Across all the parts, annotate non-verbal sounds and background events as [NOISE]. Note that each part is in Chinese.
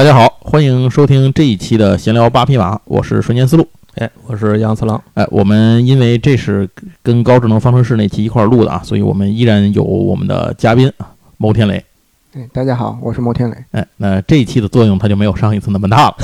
大家好，欢迎收听这一期的闲聊八匹马，我是瞬间思路。哎，我是杨次郎。哎，我们因为这是跟高智能方程式那期一块儿录的啊，所以我们依然有我们的嘉宾啊，牟天雷。哎，大家好，我是牟天雷。哎，那这一期的作用它就没有上一次那么大了，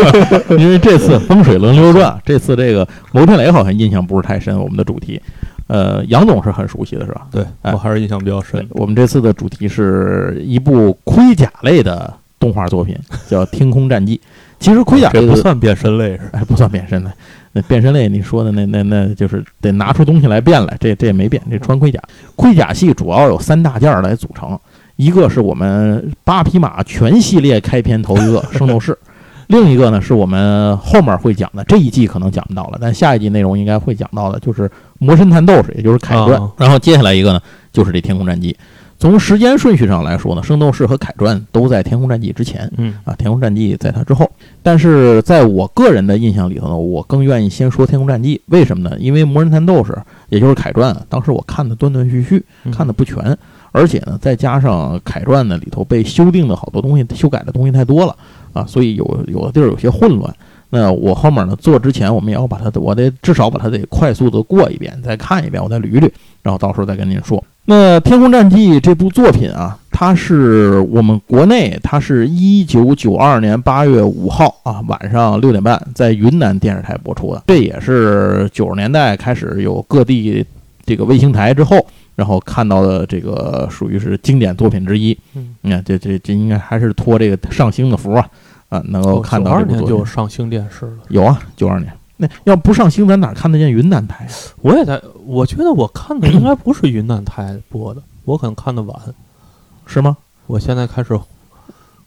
[LAUGHS] 因为这次风水轮流转，这次这个牟天雷好像印象不是太深。我们的主题，呃，杨总是很熟悉的，是吧？对哎我还是印象比较深。我们这次的主题是一部盔甲类的动画作品，叫《天空战记》。[LAUGHS] 其实盔甲这不算变身类是吧？哎，不算变身类。那变身类，你说的那那那就是得拿出东西来变来，这这也没变。这穿盔甲，盔甲系主要有三大件儿来组成，一个是我们八匹马全系列开篇头一个圣斗士，另一个呢是我们后面会讲的，这一季可能讲不到了，但下一季内容应该会讲到的，就是魔神探斗士，也就是凯传。啊然后接下来一个呢，就是这天空战记。从时间顺序上来说呢，圣斗士和凯传都在天空战记之前。嗯啊，天空战记在它之后，但是在我个人的印象里头呢，我更愿意先说天空战记，为什么呢？因为魔人探斗士，也就是凯传，当时我看的断断续续，嗯看的不全，而且呢，再加上凯传呢里头被修订的好多东西，修改的东西太多了啊，所以有有的地儿有些混乱。那我后面呢做之前，我们也要把它，我得至少把它得快速的过一遍，再看一遍，我再捋捋，然后到时候再跟您说。那《天空战记》这部作品啊，它是我们国内，它是一九九二年八月五号啊晚上六点半在云南电视台播出的。这也是九十年代开始有各地这个卫星台之后，然后看到的这个属于是经典作品之一。嗯，你看，这这这应该还是托这个上星的福啊啊，能够看到九二年这部作品就上星电视了。有啊，九二年。那要不上星，咱哪看得见云南台啊？我也在，我觉得我看的应该不是云南台播的，我可能看的晚。是吗？我现在开始，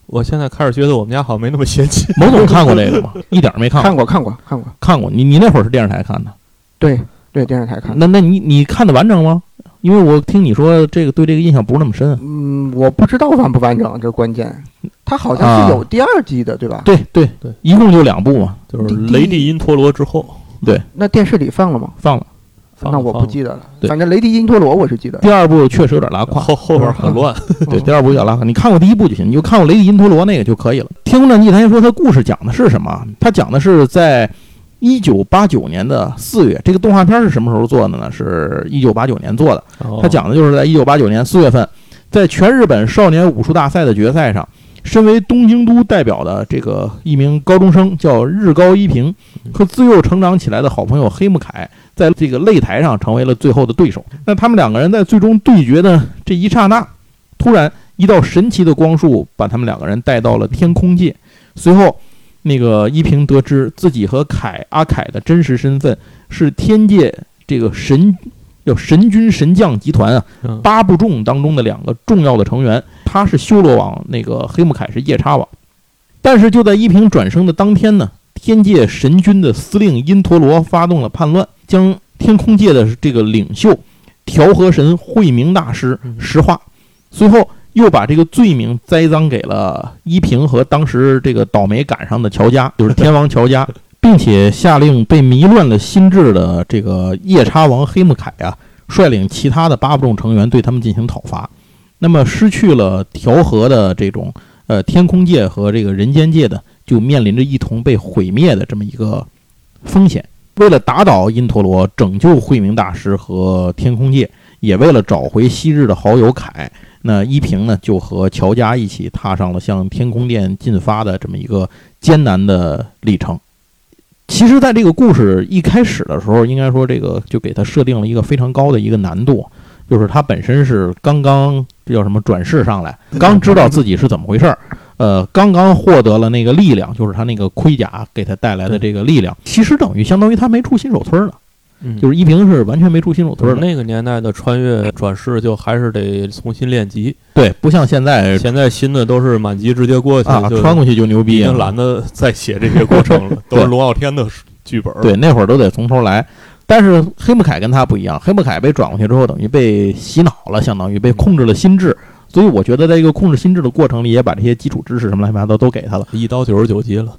我现在开始觉得我们家好像没那么先进。某总看过这个吗？[LAUGHS] 一点没看过。看过，看过，看过。看过，你你那会儿是电视台看的？对对，电视台看的。那那你你看的完整吗？因为我听你说这个对这个印象不是那么深啊。嗯，我不知道完不完整，这是关键。它好像啊是有第二季的，对吧？对对对，一共就两部嘛，就是雷帝因陀罗之后，对那电视里放了吗？放了。那我不记得了。对反正雷迪因陀罗我是记得。第二部确实有点拉胯，后后边很乱。[LAUGHS] 对，嗯第二部有点拉胯。你看过第一部就行，你就看过雷迪因陀罗那个就可以了。《天空战记》，咱先说他故事讲的是什么？他讲的是在一九八九年的四月，这个动画片是什么时候做的呢？是一九八九年做的。哦他讲的就是在一九八九年四月份，在全日本少年武术大赛的决赛上，身为东京都代表的这个一名高中生叫日高一平，和自幼成长起来的好朋友黑木凯，在这个擂台上成为了最后的对手。那他们两个人在最终对决的这一刹那，突然一道神奇的光束把他们两个人带到了天空界。随后，那个依萍得知自己和凯阿凯的真实身份是天界这个神叫神君神将集团啊嗯。八部众当中的两个重要的成员，他是修罗王，那个黑木凯是夜叉王。但是就在依萍转生的当天呢，天界神君的司令因陀罗发动了叛乱，将天空界的这个领袖调和神慧明大师嗯石化，随后又把这个罪名栽赃给了依萍和当时这个倒霉赶上的乔家，就是天王乔家，[LAUGHS] 并且下令被迷乱了心智的这个夜叉王黑木凯啊，率领其他的八部众成员对他们进行讨伐。那么失去了调和的这种呃天空界和这个人间界的，就面临着一同被毁灭的这么一个风险。为了打倒因陀罗，拯救慧明大师和天空界，也为了找回昔日的好友凯，那依萍呢就和乔家一起踏上了向天空殿进发的这么一个艰难的历程。其实，在这个故事一开始的时候，应该说这个就给他设定了一个非常高的一个难度，就是他本身是刚刚这叫什么转世上来，刚知道自己是怎么回事儿，呃，刚刚获得了那个力量，就是他那个盔甲给他带来的这个力量，其实等于相当于他没出新手村呢，嗯就是依萍是完全没出新手村的，那个年代的穿越转世，就还是得重新练级。对，不像现在现在新的都是满级直接过去，啊，穿过去就牛逼已，经懒得再写这些过程了，[LAUGHS] 都是龙傲天的剧本。对，，那会儿都得从头来。但是黑木凯跟他不一样，黑木凯被转过去之后，等于被洗脑了，相当于被控制了心智。所以我觉得在一个控制心智的过程里，也把这些基础知识什么乱七八糟都给他了。一刀九十九级了。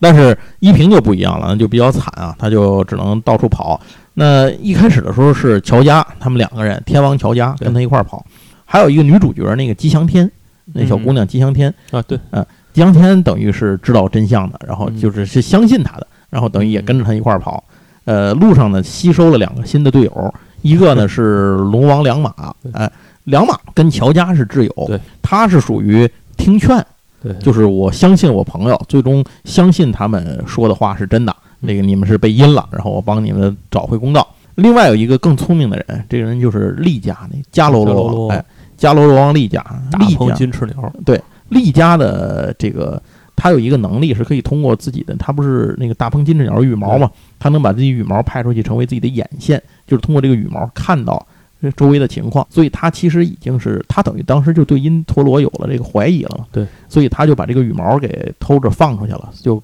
但是依萍就不一样了，就比较惨啊，他就只能到处跑。那一开始的时候是乔家，他们两个人，天王乔家跟他一块儿跑，还有一个女主角那个吉祥天，那小姑娘吉祥天，啊，对，吉祥天等于是知道真相的，然后就是是相信他的，然后等于也跟着他一块儿跑。呃，路上呢吸收了两个新的队友，一个呢是龙王良马，哎，良马跟乔家是挚友，对，他是属于听劝，对，就是我相信我朋友，最终相信他们说的话是真的。那个你们是被阴了，然后我帮你们找回公道。另外有一个更聪明的人，这个人就是利家那迦楼罗王，哎，迦楼罗王利家，利家。金翅鸟，对，利家的这个他有一个能力是可以通过自己的，他不是那个大鹏金翅鸟羽毛嘛，他能把自己羽毛派出去成为自己的眼线，就是通过这个羽毛看到周围的情况，所以他其实已经是他等于当时就对因陀罗有了这个怀疑了嘛，对，所以他就把这个羽毛给偷着放出去了，就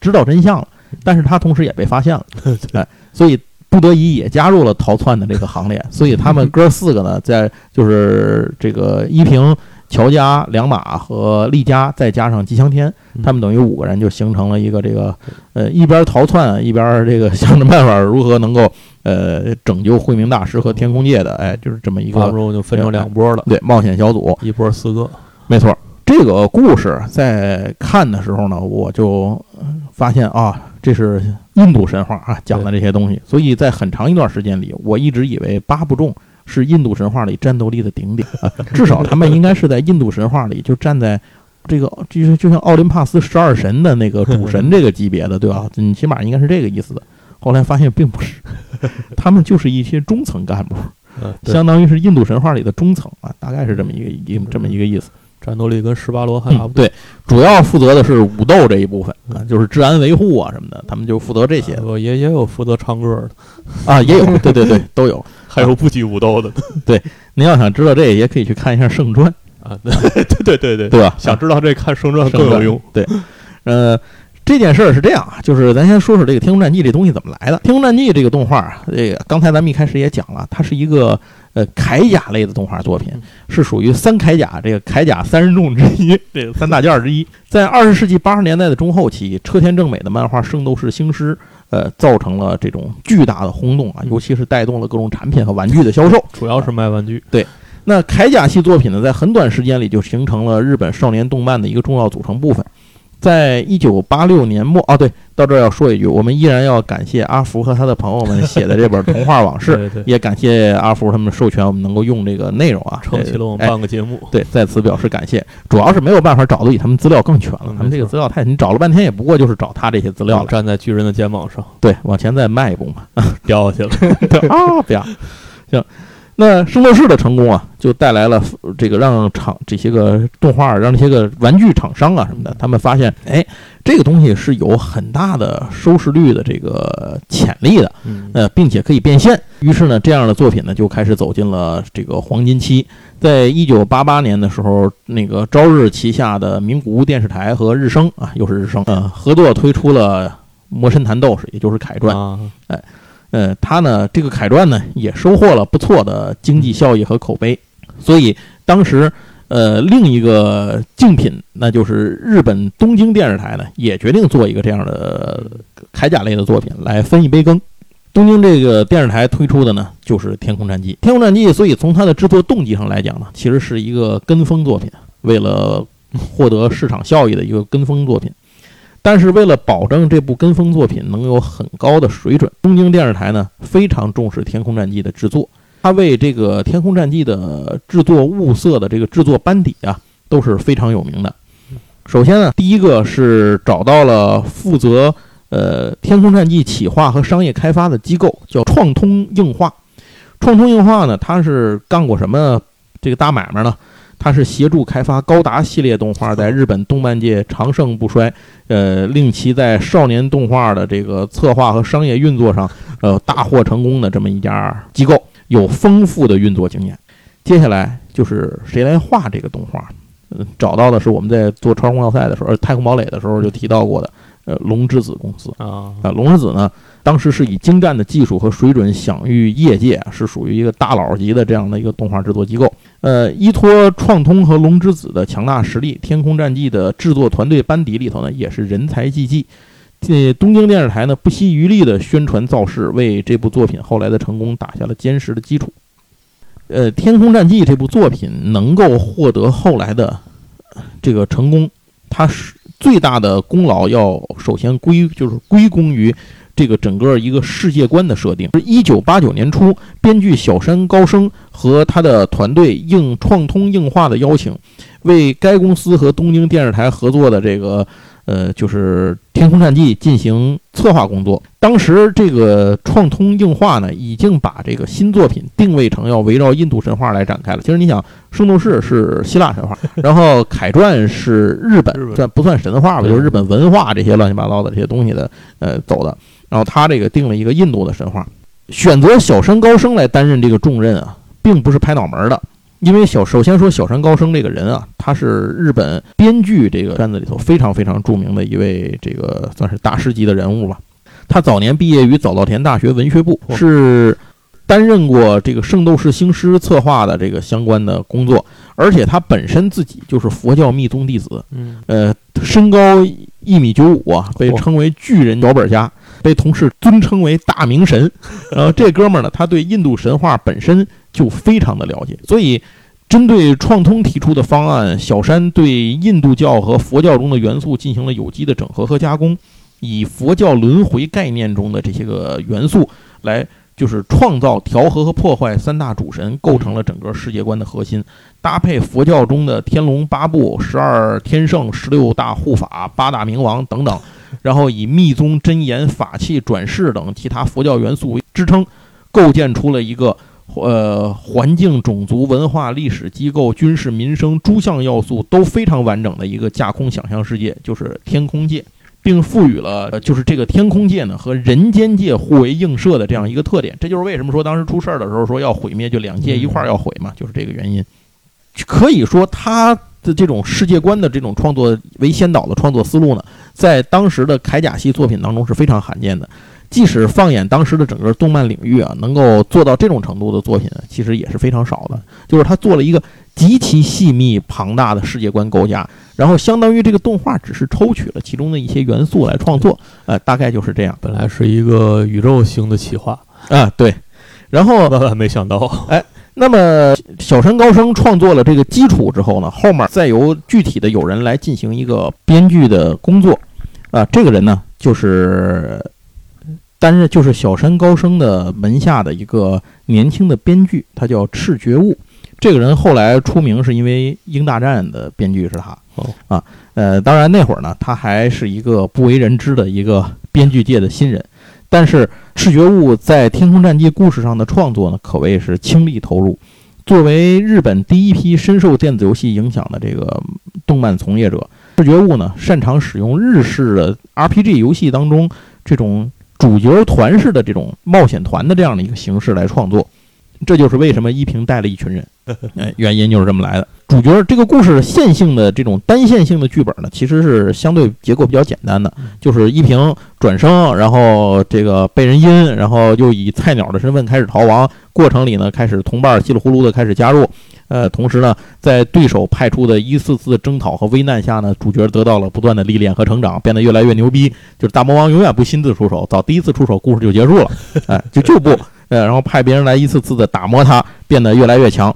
知道真相了，但是他同时也被发现了，[LAUGHS] 哎，所以。不得已也加入了逃窜的这个行列，所以他们 [LAUGHS] 哥四个呢，在就是这个依萍、乔家、良马和厉家，再加上吉祥天，他们等于五个人就形成了一个这个呃一边逃窜一边这个想着办法如何能够呃拯救慧明大师和天空界的，哎，就是这么一个，就分成两波了，对，冒险小组，一波四个，没错。这个故事在看的时候呢，我就发现啊，这是印度神话啊讲的这些东西。所以在很长一段时间里，我一直以为八部众是印度神话里战斗力的顶点啊，至少他们应该是在印度神话里就站在这个就是就像奥林帕斯十二神的那个主神这个级别的，对吧？你起码应该是这个意思的。后来发现并不是，[LAUGHS] 他们就是一些中层干部，相当于是印度神话里的中层啊，大概是这么一个一这么一个意思。战斗力跟十八罗汉差不多。对，主要负责的是武斗这一部分啊，就是治安维护啊什么的，他们就负责这些。也也有负责唱歌的啊，也有，对对对，都有。还有不举武斗的。[LAUGHS] 对，您要想知道这，也可以去看一下《圣传》啊。对对对 [LAUGHS] 对，对吧？想知道这，看《圣传》更有用。对，呃，这件事儿是这样啊，就是咱先说说这个《天空战记》这东西怎么来的。《天空战记》这个动画啊，这个刚才咱们一开始也讲了，它是一个。呃，铠甲类的动画作品是属于三铠甲，这个铠甲三人众之一，这个三大件之一。在二十世纪八十年代的中后期，车田正美的漫画《圣斗士星矢》呃，造成了这种巨大的轰动啊，尤其是带动了各种产品和玩具的销售，主要是卖玩具。对，那铠甲系作品呢，在很短时间里就形成了日本少年动漫的一个重要组成部分。在一九八六年末，哦，对，到这儿要说一句，我们依然要感谢阿福和他的朋友们写的这本童话往事，[LAUGHS] 也感谢阿福他们授权我们能够用这个内容啊，撑起了我们半个节目。对，在此表示感谢。主要是没有办法找的比他们资料更全了，他们这个资料太，你找了半天也不过就是找他这些资料了。站在巨人的肩膀上，对，往前再迈一步嘛，[LAUGHS] 掉下去了 [LAUGHS] 啊！不要，行。那圣斗士的成功啊，就带来了这个让厂这些个动画，让这些个玩具厂商啊什么的，他们发现，哎，这个东西是有很大的收视率的这个潜力的，呃，并且可以变现。于是呢，这样的作品呢就开始走进了这个黄金期。在一九八八年的时候，那个朝日旗下的名古屋电视台和日升啊，又是日升，呃，合作推出了《魔神坛斗士》，也就是《凯传》，哎。呃，他呢，这个凯传呢，也收获了不错的经济效益和口碑，所以当时，呃，另一个竞品，那就是日本东京电视台呢，也决定做一个这样的铠甲类的作品来分一杯羹。东京这个电视台推出的呢，就是《天空战记》。《天空战记》，所以从它的制作动机上来讲呢，其实是一个跟风作品，为了获得市场效益的一个跟风作品。但是为了保证这部跟风作品能有很高的水准，东京电视台呢非常重视《天空战记》的制作，他为这个《天空战记》的制作物色的这个制作班底啊都是非常有名的。首先呢，第一个是找到了负责呃《天空战记》企划和商业开发的机构，叫创通映画。创通映画呢，他是干过什么这个大买卖呢？他是协助开发高达系列动画，在日本动漫界长盛不衰，呃，令其在少年动画的这个策划和商业运作上，呃，大获成功的这么一家机构，有丰富的运作经验。接下来就是谁来画这个动画？嗯，找到的是我们在做超空要塞的时候，太空堡垒的时候就提到过的，呃，龙之子公司啊啊，龙之子呢？当时是以精湛的技术和水准享誉业界，是属于一个大佬级的这样的一个动画制作机构。呃，依托创通和龙之子的强大实力，《天空战记》的制作团队班底里头呢，也是人才济济。这东京电视台呢，不惜余力的宣传造势，为这部作品后来的成功打下了坚实的基础。呃，《天空战记》这部作品能够获得后来的这个成功，它是最大的功劳要首先归就是归功于这个整个一个世界观的设定。是一九八九年初，编剧小山高升和他的团队应创通映画的邀请，为该公司和东京电视台合作的这个。呃，就是《天空战记》进行策划工作。当时这个创通映画呢，已经把这个新作品定位成要围绕印度神话来展开了。其实你想，《圣斗士》是希腊神话，[LAUGHS] 然后《凯传》是日本，这不算神话吧？就是日本文化这些乱七八糟的这些东西的呃走的。然后他这个定了一个印度的神话，选择小山高升来担任这个重任啊，并不是拍脑门的。因为小首先说小山高升这个人啊，他是日本编剧这个圈子里头非常非常著名的一位这个算是大师级的人物吧。他早年毕业于早稻田大学文学部，是担任过这个《圣斗士星矢》策划的这个相关的工作，而且他本身自己就是佛教密宗弟子。嗯，呃，身高一米九五啊，被称为巨人脚本家，被同事尊称为大明神。[LAUGHS] 然后这哥们儿呢，他对印度神话本身。就非常的了解，所以针对创通提出的方案，小山对印度教和佛教中的元素进行了有机的整合和加工，以佛教轮回概念中的这些个元素来，就是创造调和和破坏三大主神，构成了整个世界观的核心。搭配佛教中的天龙八部、十二天圣、十六大护法、八大明王等等，然后以密宗真言、法器、转世等其他佛教元素为支撑，构建出了一个。呃，环境、种族、文化、历史、机构、军事、民生诸项要素都非常完整的一个架空想象世界，就是天空界，并赋予了就是这个天空界呢和人间界互为映射的这样一个特点。这就是为什么说当时出事儿的时候说要毁灭，就两界一块儿要毁嘛，就是这个原因。可以说他的这种世界观的这种创作为先导的创作思路呢，在当时的铠甲系作品当中是非常罕见的。即使放眼当时的整个动漫领域啊，能够做到这种程度的作品，其实也是非常少的。就是他做了一个极其细密庞大的世界观构架，然后相当于这个动画只是抽取了其中的一些元素来创作，呃，大概就是这样。本来是一个宇宙型的企划啊，对。然后万万没想到，哎，那么小山高升创作了这个基础之后呢，后面再由具体的有人来进行一个编剧的工作，啊，这个人呢就是。但是，就是小山高升的门下的一个年轻的编剧，他叫赤觉悟。这个人后来出名是因为《鹰大战》的编剧是他。哦啊，呃，当然那会儿呢，他还是一个不为人知的一个编剧界的新人。但是赤觉悟在《天空战记》故事上的创作呢，可谓是倾力投入。作为日本第一批深受电子游戏影响的这个动漫从业者，赤觉物呢，擅长使用日式的 RPG 游戏当中这种。主角团式的这种冒险团的这样的一个形式来创作，这就是为什么依萍带了一群人，[LAUGHS] 哎，原因就是这么来的。主角这个故事线性的这种单线性的剧本呢，其实是相对结构比较简单的，就是依萍转生，然后这个被人阴，然后又以菜鸟的身份开始逃亡，过程里呢开始同伴稀里糊涂的开始加入。呃，同时呢，在对手派出的一次次征讨和危难下呢，主角得到了不断的历练和成长，变得越来越牛逼。就是大魔王永远不亲自出手，早第一次出手，故事就结束了。[LAUGHS] 哎，就就不，呃，然后派别人来一次次的打磨他，变得越来越强。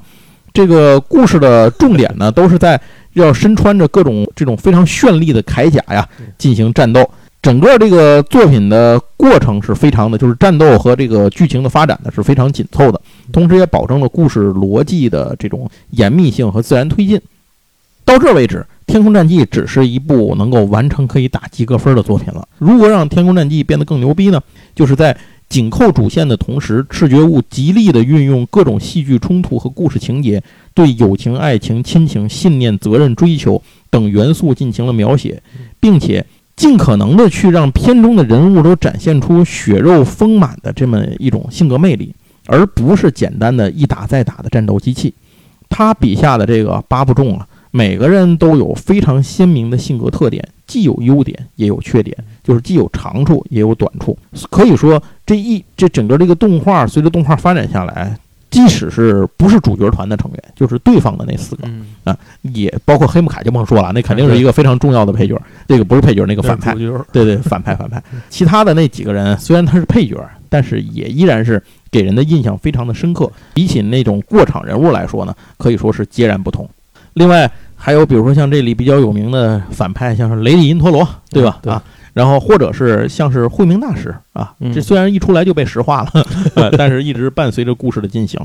这个故事的重点呢，都是在要身穿着各种这种非常绚丽的铠甲呀，进行战斗。整个这个作品的过程是非常的，就是战斗和这个剧情的发展呢是非常紧凑的，同时也保证了故事逻辑的这种严密性和自然推进。到这为止，《天空战记》只是一部能够完成可以打及格分的作品了。如何让《天空战记》变得更牛逼呢？就是在紧扣主线的同时，赤觉悟极力的运用各种戏剧冲突和故事情节，对友情、爱情、亲情、信念、责任、追求等元素进行了描写，并且。尽可能的去让片中的人物都展现出血肉丰满的这么一种性格魅力，而不是简单的一打再打的战斗机器。他笔下的这个八部众啊，每个人都有非常鲜明的性格特点，既有优点也有缺点，就是既有长处也有短处。可以说，这一这整个这个动画随着动画发展下来。即使是不是主角团的成员，就是对方的那四个啊，也包括黑木凯就甭说了，那肯定是一个非常重要的配角。这个不是配角，那个反派，[LAUGHS] 对对，反派反派。其他的那几个人虽然他是配角，但是也依然是给人的印象非常的深刻。比起那种过场人物来说呢，可以说是截然不同。另外。还有比如说像这里比较有名的反派，像是雷利因陀罗，对吧？对啊，然后或者是像是惠明大师啊，嗯这虽然一出来就被石化了，[LAUGHS] 呃但是一直伴随着故事的进行。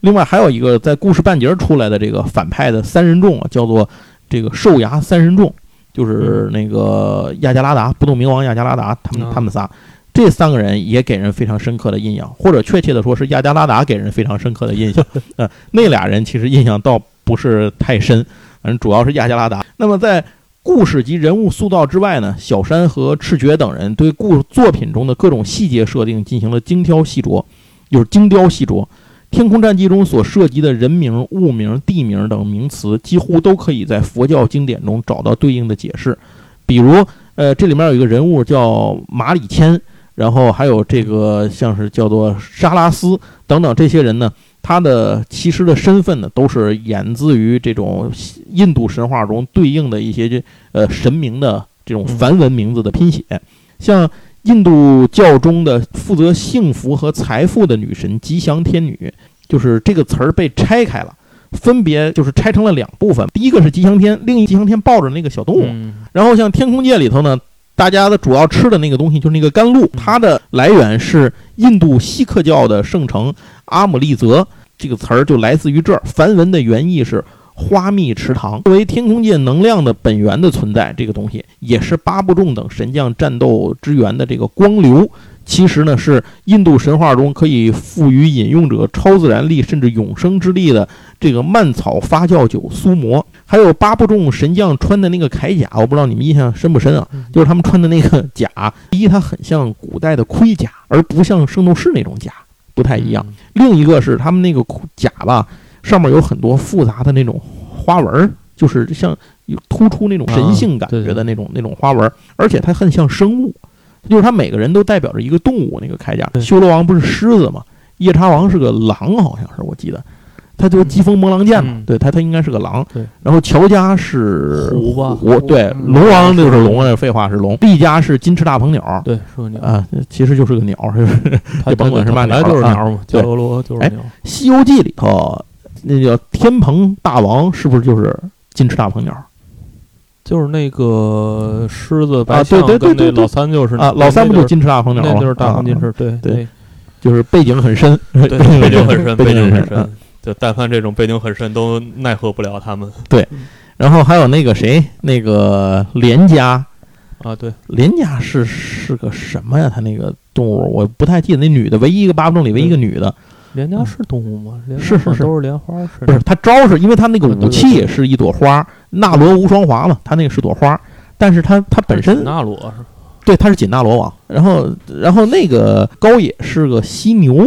另外还有一个在故事半截儿出来的这个反派的三人众啊，叫做这个兽牙三人众，就是那个亚加拉达不动明王亚加拉达他们啊他们仨。这三个人也给人非常深刻的印象，或者确切的说是亚加拉达给人非常深刻的印象。[LAUGHS] 呃，那俩人其实印象倒不是太深，反正主要是亚加拉达。那么在故事及人物塑造之外呢，小山和赤觉等人对故作品中的各种细节设定进行了精挑细琢，就是精雕细琢。《天空战记》中所涉及的人名、物名、地名等名词，几乎都可以在佛教经典中找到对应的解释。比如，呃，这里面有一个人物叫马里谦，然后还有这个像是叫做沙拉斯等等这些人呢，他的其实的身份呢，都是源自于这种印度神话中对应的一些这呃神明的这种梵文名字的拼写，像印度教中的负责幸福和财富的女神吉祥天女，就是这个词儿被拆开了，分别就是拆成了两部分，第一个是吉祥天，另一吉祥天抱着那个小动物，嗯。然后像天空界里头呢，大家的主要吃的那个东西就是那个甘露，它的来源是印度锡克教的圣城阿姆利泽，这个词儿就来自于这儿。梵文的原意是花蜜池塘。作为天空界能量的本源的存在，这个东西也是八部众等神将战斗之源的这个光流。其实呢，是印度神话中可以赋予饮用者超自然力甚至永生之力的这个蔓草发酵酒苏摩，还有八部众神将穿的那个铠甲，我不知道你们印象深不深啊？就是他们穿的那个甲，第一它很像古代的盔甲，而不像圣斗士那种甲，不太一样。嗯另一个是他们那个甲吧，上面有很多复杂的那种花纹儿，就是像有突出那种神性感觉的那种、那种花纹儿，而且它很像生物，就是它每个人都代表着一个动物。那个铠甲，修罗王不是狮子吗？夜叉王是个狼，好像是我记得，他就疾风魔狼剑嘛，嗯对他他应该是个狼。对，然后乔家是虎吧虎对，嗯龙王就是龙啊，废话是龙。毕家是金翅大鹏鸟，对，是个鸟，啊，其实就是个鸟，是不是？它就甭管是嘛本来就是鸟嘛，对伽罗罗就是哎鸟。《西游记》里头那叫天蓬大王，是不是就是金翅大鹏鸟就是那个狮子白啊对象对对对对跟那老三就是啊？老三不就就是金翅大鹏鸟吗？那就是大鹏金啊翅，对对，就是背景很深，对，[LAUGHS] 背景很深，背背景很很深。深。就但凡这种背景很深，都奈何不了他们 [LAUGHS] 对然后还有那个谁，那个连家，啊。对，连家是是个什么呀？他那个动物我不太记得，那女的唯一一个巴布仲里唯一一个女的，莲家是动物吗？是是是都是莲花，是不是他招是因为他那个武器是一朵花，纳罗无双华嘛，他那个是朵花，但是他他本身那罗是对，他是紧纳罗王，然后然后那个高野是个犀牛，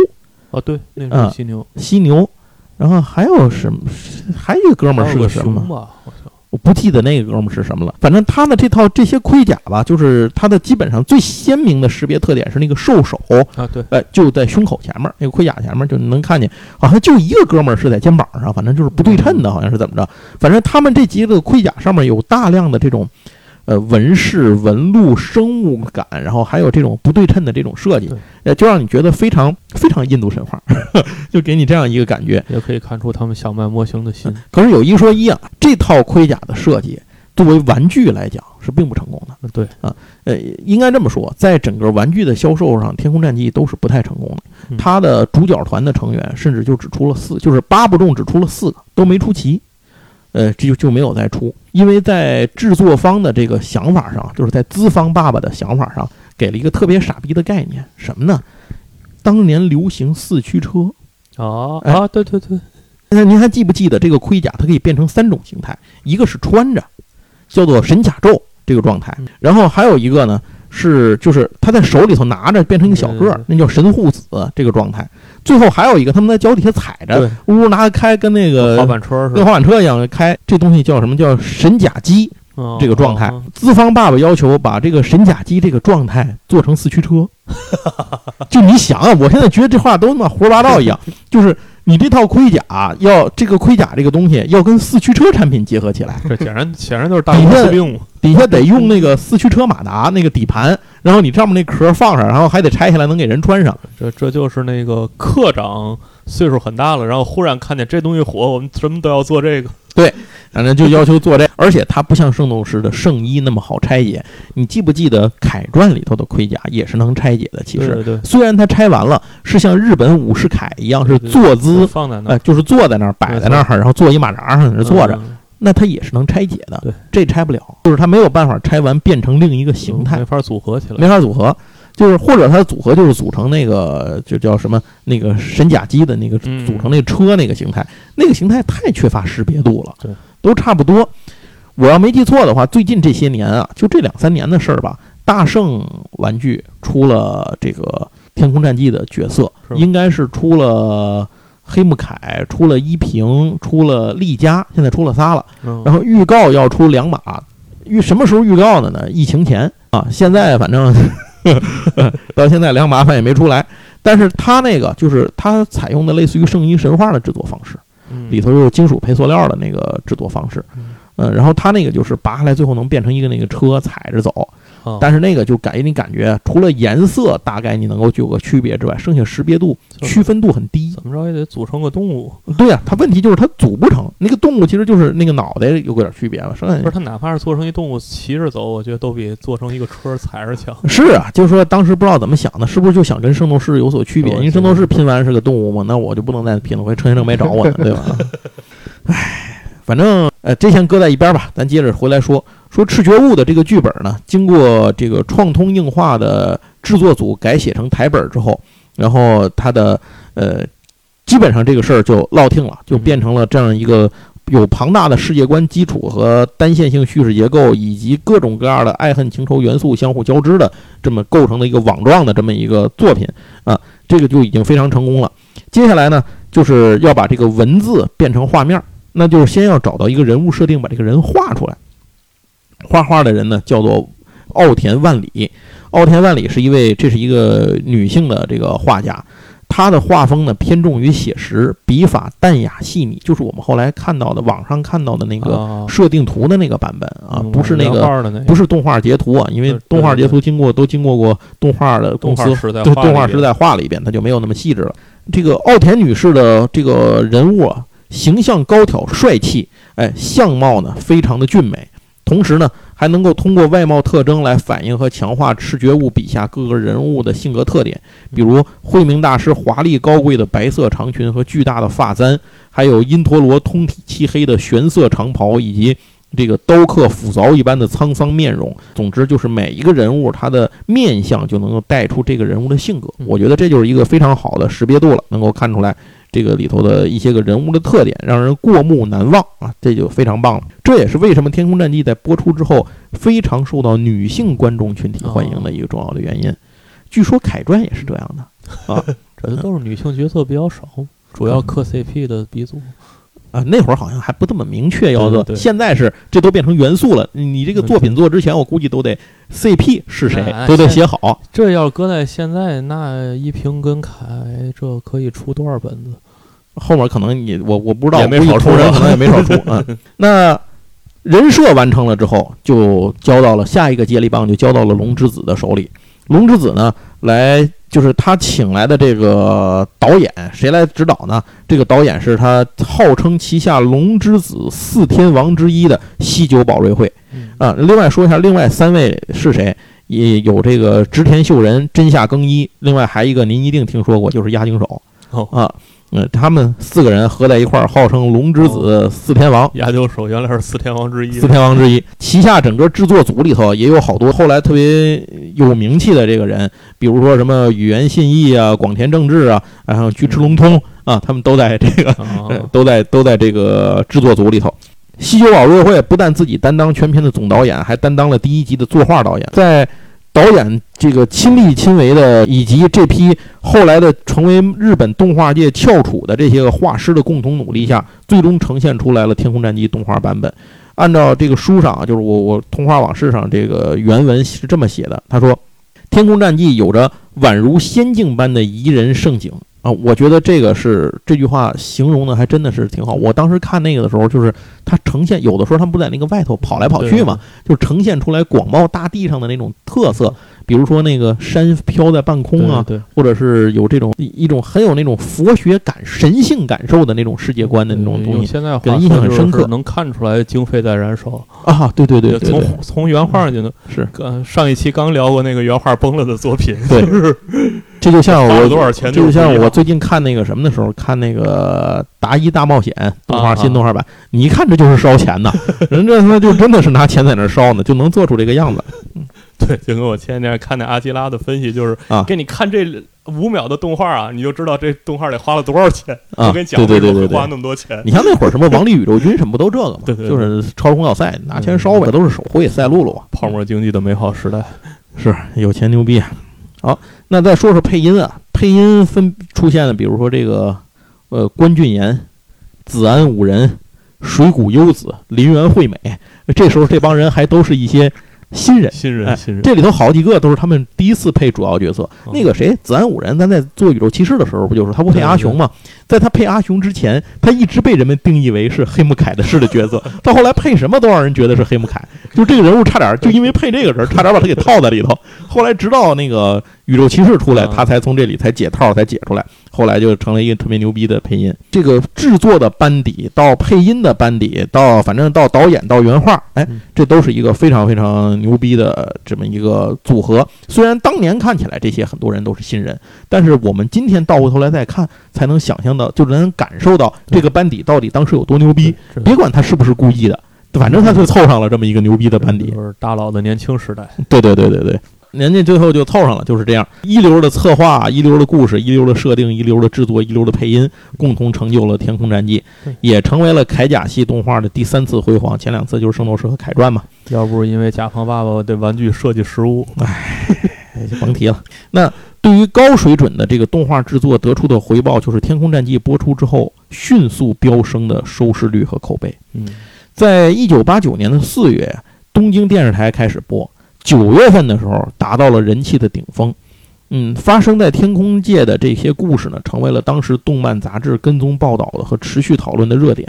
哦，对，那嗯是犀牛，犀牛，然后还有什么？还有一个哥们儿是个什么我不记得那个哥们儿是什么了。反正他的这套这些盔甲吧，就是他的基本上最鲜明的识别特点是那个兽首，啊，对，哎，就在胸口前面那个盔甲前面就能看见，好像就一个哥们儿是在肩膀上，反正就是不对称的，好像是怎么着？反正他们这几个盔甲上面有大量的这种。呃，纹饰、纹路、生物感，然后还有这种不对称的这种设计，呃，就让你觉得非常非常印度神话，[LAUGHS] 就给你这样一个感觉。也可以看出他们想卖模型的心。可是有一说一啊，这套盔甲的设计作为玩具来讲是并不成功的。对啊，呃，应该这么说，在整个玩具的销售上，《天空战记》都是不太成功的。嗯它的主角团的成员甚至就只出了四，就是八部中只出了四个，都没出齐。呃，这就就没有再出，因为在制作方的这个想法上，就是在资方爸爸的想法上，给了一个特别傻逼的概念，什么呢？当年流行四驱车，哎啊啊，对对对，那您还记不记得这个盔甲它可以变成三种形态？一个是穿着，叫做神甲胄这个状态嗯，然后还有一个呢是就是他在手里头拿着变成一个小个儿，那叫神护子这个状态。最后还有一个他们在脚底下踩着，呜呜拿着开，跟那个滑板车是？跟滑板车一样开。这东西叫什么叫神甲机哦这个状态哦？资方爸爸要求把这个神甲机这个状态做成四驱车。[LAUGHS] 就你想啊，我现在觉得这话都他妈胡说八道一样，[LAUGHS] 就是。你这套盔甲要这个盔甲这个东西要跟四驱车产品结合起来，这显然显然就是大公司病嘛。底下得用那个四驱车马达那个底盘，然后你上面那壳放上，然后还得拆下来能给人穿上。这这就是那个课长岁数很大了，然后忽然看见这东西火，我们什么都要做这个。对反正就要求做这，而且它不像圣斗士的圣衣那么好拆解。你记不记得铠传里头的盔甲也是能拆解的？其实对对对，虽然它拆完了是像日本武士铠一样是坐姿，放在那儿呃，就是坐在那儿摆在那儿，然后坐一马扎上在那儿坐着，嗯那它也是能拆解的。对，这拆不了，就是它没有办法拆完变成另一个形态没，法组合起来。没法组合。就是或者它的组合就是组成那个就叫什么那个神甲机的那个嗯组成那车那个形态，那个形态太缺乏识别度了，对，都差不多。我要没记错的话，最近这些年啊，就这两三年的事儿吧，大圣玩具出了这个天空战记的角色，应该是出了黑木凯，出了依萍，出了丽佳，现在出了仨了。嗯然后预告要出两码，预什么时候预告的呢？疫情前啊，现在反正 [LAUGHS] 到现在两码反正也没出来。但是它那个就是它采用的类似于圣衣神话的制作方式，嗯里头就是金属配塑料的那个制作方式。嗯嗯，然后它那个就是拔下来，最后能变成一个那个车踩着走，啊但是那个就给你感觉，除了颜色大概你能够具有个区别之外，剩下识别度、区分度很低。怎么着也得组成个动物，对呀、它问题就是它组不成，那个动物其实就是那个脑袋有点区别了，剩下不是它哪怕是做成一动物骑着走，我觉得都比做成一个车踩着强。[LAUGHS] 是啊，就是说当时不知道怎么想的，是不是就想跟圣斗士有所区别？因为圣斗士拼完是个动物嘛，那我就不能再拼了，回陈先生没找我呢，对吧？唉，反正呃，这先搁在一边吧，咱接着回来说说赤觉悟的这个剧本呢，经过这个创通映画的制作组改写成台本之后，然后它的呃，基本上这个事儿就落定了，就变成了这样一个。有庞大的世界观基础和单线性叙事结构，以及各种各样的爱恨情仇元素相互交织的这么构成的一个网状的这么一个作品啊，这个就已经非常成功了。接下来呢，就是要把这个文字变成画面，那就是先要找到一个人物设定，把这个人画出来。画画的人呢，叫做奥田万里。奥田万里是一位，这是一个女性的这个画家。她的画风呢偏重于写实，笔法淡雅细腻，就是我们后来看到的网上看到的那个啊设定图的那个版本啊，嗯不是那个不是动画截图啊，因为动画截图经过都经过过动画的公司对动画时代画了一遍，它就没有那么细致了。这个奥田女士的这个人物啊，形象高挑帅气，哎，相貌呢非常的俊美，同时呢还能够通过外貌特征来反映和强化视觉物笔下各个人物的性格特点，比如慧明大师华丽高贵的白色长裙和巨大的发簪，还有因陀罗通体漆黑的玄色长袍，以及这个刀刻斧凿一般的沧桑面容。总之，就是每一个人物他的面相就能够带出这个人物的性格。嗯我觉得这就是一个非常好的识别度了，能够看出来这个里头的一些个人物的特点，让人过目难忘啊，这就非常棒了。这也是为什么《天空战记》在播出之后非常受到女性观众群体欢迎的一个重要的原因。据说凯传也是这样的 [LAUGHS] 啊这都是女性角色比较少，主要磕 CP 的鼻祖。啊，那会儿好像还不这么明确要做，对对对现在是这都变成元素了。你这个作品做之前，我估计都得 CP 是谁哎都得写好。这要搁在现在，那一平跟凯这可以出多少本子？后面可能你我我不知道，也没少出人可能也没少出啊。[LAUGHS] 那人设完成了之后，就交到了下一个接力棒，就交到了龙之子的手里。龙之子呢，来就是他请来的这个导演，谁来指导呢？这个导演是他号称旗下龙之子四天王之一的西九保瑞惠嗯啊。另外说一下，另外三位是谁？也有这个织田秀人、真夏更一，另外还一个您一定听说过，就是押井守。哦啊，嗯，他们四个人合在一块儿，号称龙之子四天王。亚久手原来是四天王之一。四天王之一，旗下整个制作组里头也有好多后来特别有名气的这个人，比如说什么宇垣信义啊、广田正治啊，然后菊池龙通啊，他们都在这个啊，[LAUGHS] 都在都在这个制作组里头。西九保瑞会不但自己担当全片的总导演，还担当了第一集的作画导演，在导演这个亲力亲为的，以及这批后来的成为日本动画界翘楚的这些个画师的共同努力下，最终呈现出来了《天空战记》动画版本。按照这个书上，就是我我童话往事上这个原文是这么写的，他说。《天空战记》有着宛如仙境般的宜人盛景，啊，我觉得这个是这句话形容的还真的是挺好。我当时看那个的时候，就是它呈现有的时候他们不在那个外头跑来跑去嘛，就呈现出来广袤大地上的那种特色，比如说那个山飘在半空啊，对，或者是有这种一一种很有那种佛学感、神性感受的那种世界观的那种东西现在给人印象很深刻能看出来经费在燃烧。啊。对对对对从对，从原画就能是呃，上一期刚聊过那个原画崩了的作品，对就是这就像我多少钱这就像我最近看那个什么的时候，看那个《达伊大冒险》动画啊新动画版，你一看这就是烧钱的，[LAUGHS] 人这他妈就真的是拿钱在那儿烧呢，就能做出这个样子。[LAUGHS] 对，就跟我前两天看那阿基拉的分析，就是啊给你看这五秒的动画啊，你就知道这动画得花了多少钱。啊我跟你讲，对对对对对花那么多钱。你像那会儿什么王力宇宙军什么不都这个嘛？对对对就是超时空要塞拿钱烧呗，这都是手绘赛璐璐啊。泡沫经济的美好时代，是有钱牛逼。好，那再说说配音啊，配音分出现的，比如说这个呃关俊彦、子安五人、水谷优子、林原惠美，这时候这帮人还都是一些新人。新人哎新人，这里头好几个都是他们第一次配主要角色。哦那个谁，子安五人，咱在做宇宙骑士的时候，不就是他不配阿雄吗？在他配阿雄之前，他一直被人们定义为是黑木凯的式的角色。[LAUGHS] 到后来配什么都让人觉得是黑木凯，就这个人物差点就因为配这个人，差点把他给套在里头。后来直到那个宇宙骑士出来，啊他才从这里才解套，才解出来。后来就成了一个特别牛逼的配音。这个制作的班底到配音的班底到反正到导演到原画，哎嗯，这都是一个非常非常牛逼的这么一个组合。虽然当年看起来这些很多人都是新人，但是我们今天倒过头来再看，才能想象到，就能感受到这个班底到底当时有多牛逼。别管他是不是故意的，反正他就凑上了这么一个牛逼的班底。就是大佬的年轻时代。对对对对对，人家最后就凑上了，就是这样，一流的策划、一流的故事、一流的设定、一流的制作、一流的配音，共同成就了《天空战记》，也成为了铠甲系动画的第三次辉煌。前两次就是《圣斗士》和《凯传》嘛，要不是因为甲方爸爸的玩具设计失误，[LAUGHS] 哎，就甭提了。那对于高水准的这个动画制作得出的回报，就是《天空战记》播出之后迅速飙升的收视率和口碑。嗯，在一九八九年的四月，东京电视台开始播，九月份的时候达到了人气的顶峰。嗯，发生在天空界的这些故事呢，成为了当时动漫杂志跟踪报道的和持续讨论的热点。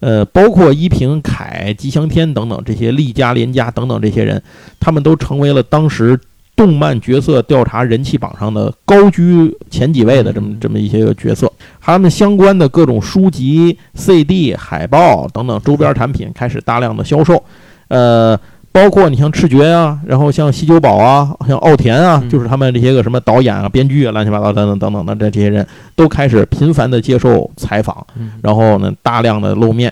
呃，包括伊平、凯、吉祥天等等这些利家、连家等等这些人，他们都成为了当时动漫角色调查人气榜上的高居前几位的这么这么一些个角色。他们相关的各种书籍、CD、海报等等周边产品开始大量的销售。呃，包括你像赤觉啊，然后像西九保啊，像奥田啊，嗯就是他们这些个什么导演啊、编剧啊、乱七八糟等等等等的这这些人都开始频繁的接受采访。嗯然后呢，大量的露面。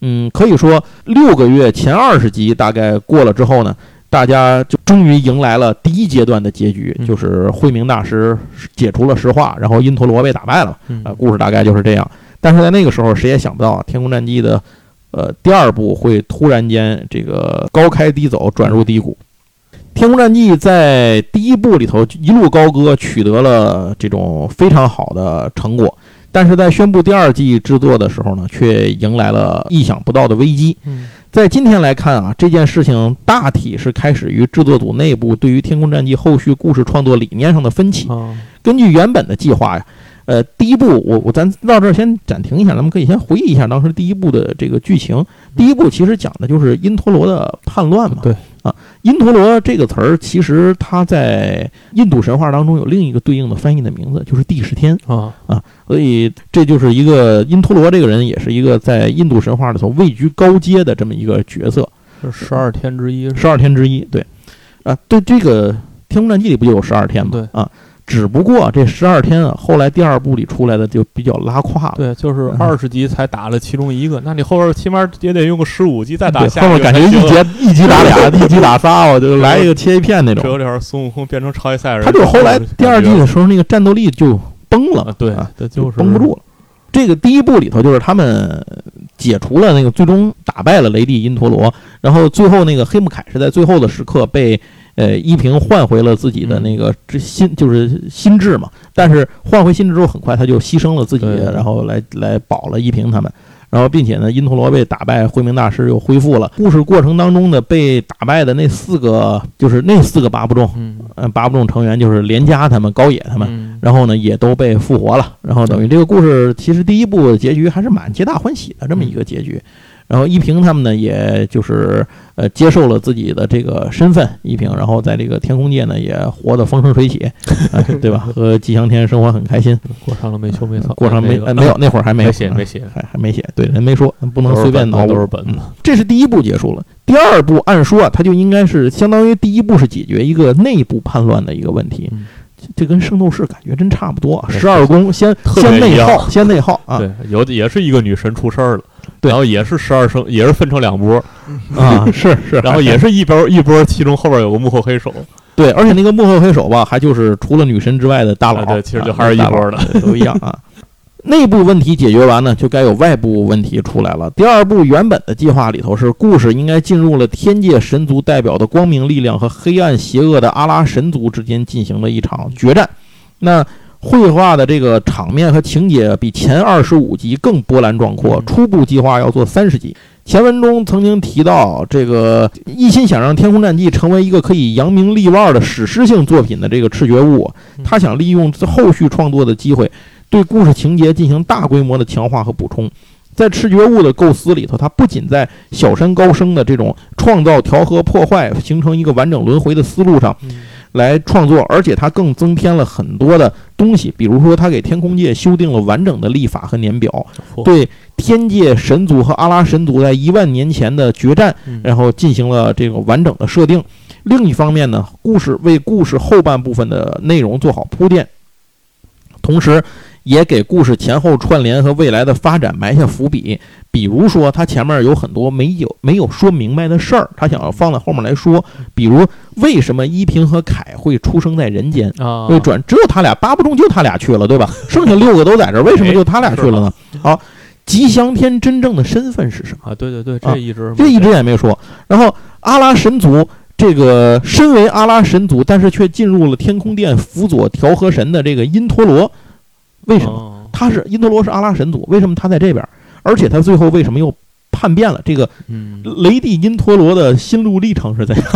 嗯，可以说六个月前二十集大概过了之后呢，大家就终于迎来了第一阶段的结局，嗯就是慧明大师解除了石化，然后因陀罗被打败了。嗯啊，故事大概就是这样。但是在那个时候，谁也想不到《天空战记》的呃第二部会突然间这个高开低走，转入低谷。《天空战记》在第一部里头一路高歌，取得了这种非常好的成果，但是在宣布第二季制作的时候呢，却迎来了意想不到的危机。嗯在今天来看啊，这件事情大体是开始于制作组内部对于《天空战记》后续故事创作理念上的分歧。啊，根据原本的计划呀，呃，第一部我我咱到这儿先暂停一下，咱们可以先回忆一下当时第一部的这个剧情。第一部其实讲的就是因陀罗的叛乱嘛。对啊，因陀罗这个词儿其实它在印度神话当中有另一个对应的翻译的名字，就是帝释天。啊，所以这就是一个因陀罗这个人，也是一个在印度神话里头位居高阶的这么一个角色，是十二天之一，十二天之一。对，啊，对这个《天空战记》里不就有十二天吗？对啊，只不过这十二天啊，后来第二部里出来的就比较拉胯了。对，就是嗯二十集才打了其中一个，那你后边起码也得用个十五集再打对下后面感觉一节一集打俩，[LAUGHS] 一集打仨，我就来一个切一片那种。这有点孙悟空变成超级赛亚人，他就是后来第二季的时候，那个战斗力就崩了啊，，对啊，这就是绷不住了。这个第一部里头就是他们解除了那个，最终打败了雷帝因陀罗，然后最后那个黑木凯是在最后的时刻被呃依萍换回了自己的那个之心，就是心智嘛。但是换回心智之后，很快他就牺牲了自己，然后来来保了依萍他们。然后并且呢，因陀罗被打败，慧明大师又恢复了。故事过程当中呢，被打败的那四个就是那四个八部众，嗯呃，八部众成员就是连家他们、高野他们，嗯然后呢也都被复活了。然后等于这个故事其实第一部的结局还是蛮皆大欢喜的这么一个结局。然后依萍他们呢，也就是呃接受了自己的这个身份，依萍，然后在这个天空界呢也活得风生水起，[LAUGHS] 啊对吧？和吉祥天生活很开心。过上了没羞没臊，过上没那个呃没有那会儿还没写没写，还还没写，对，人没说，不能随便本子脑补。都是本子嗯，这是第一步结束了。第二步，按说啊，它就应该是相当于第一步是解决一个内部叛乱的一个问题。嗯这跟圣斗士感觉真差不多啊。十二宫先先内耗，先内耗啊对，有的也是一个女神出事儿了，对然后也是十二生，也是分成两波，啊，是是，[LAUGHS] 然后也是一波一波，其中后边有个幕后黑手，[LAUGHS] 对，而且那个幕后黑手吧，还就是除了女神之外的大佬，啊对其实就啊还是一波的对都一样啊。内部问题解决完呢，就该有外部问题出来了。第二部原本的计划里头是，故事应该进入了天界神族代表的光明力量和黑暗邪恶的阿拉神族之间进行了一场决战。那绘画的这个场面和情节比前二十五集更波澜壮阔。嗯初步计划要做三十集。前文中曾经提到，这个一心想让《天空战记》成为一个可以扬名立万的史诗性作品的这个赤觉悟，嗯他想利用后续创作的机会，对故事情节进行大规模的强化和补充。在赤觉悟的构思里头，它不仅在小山高升的这种创造、调和、破坏，形成一个完整轮回的思路上嗯来创作，而且它更增添了很多的东西，比如说，它给天空界修订了完整的历法和年表，对天界神族和阿拉神族在一万年前的决战，嗯然后进行了这个完整的设定。另一方面呢，故事为故事后半部分的内容做好铺垫，同时也给故事前后串联和未来的发展埋下伏笔。比如说，他前面有很多没有没有说明白的事儿，他想要放在后面来说。比如，为什么依萍和凯会出生在人间？啊，会，转只有他俩，八不中就他俩去了，对吧？剩下六个都在这儿，为什么就他俩去了呢？好，吉祥天真正的身份是什么？啊，对对对，啊这一直这一直也没说。然后阿拉神族这个身为阿拉神族，但是却进入了天空殿辅佐调和神的这个因陀罗，为什？么他是因陀罗是阿拉神族，为什么他在这边？而且他最后为什么又叛变了？这个嗯雷帝因陀罗的心路历程是怎样？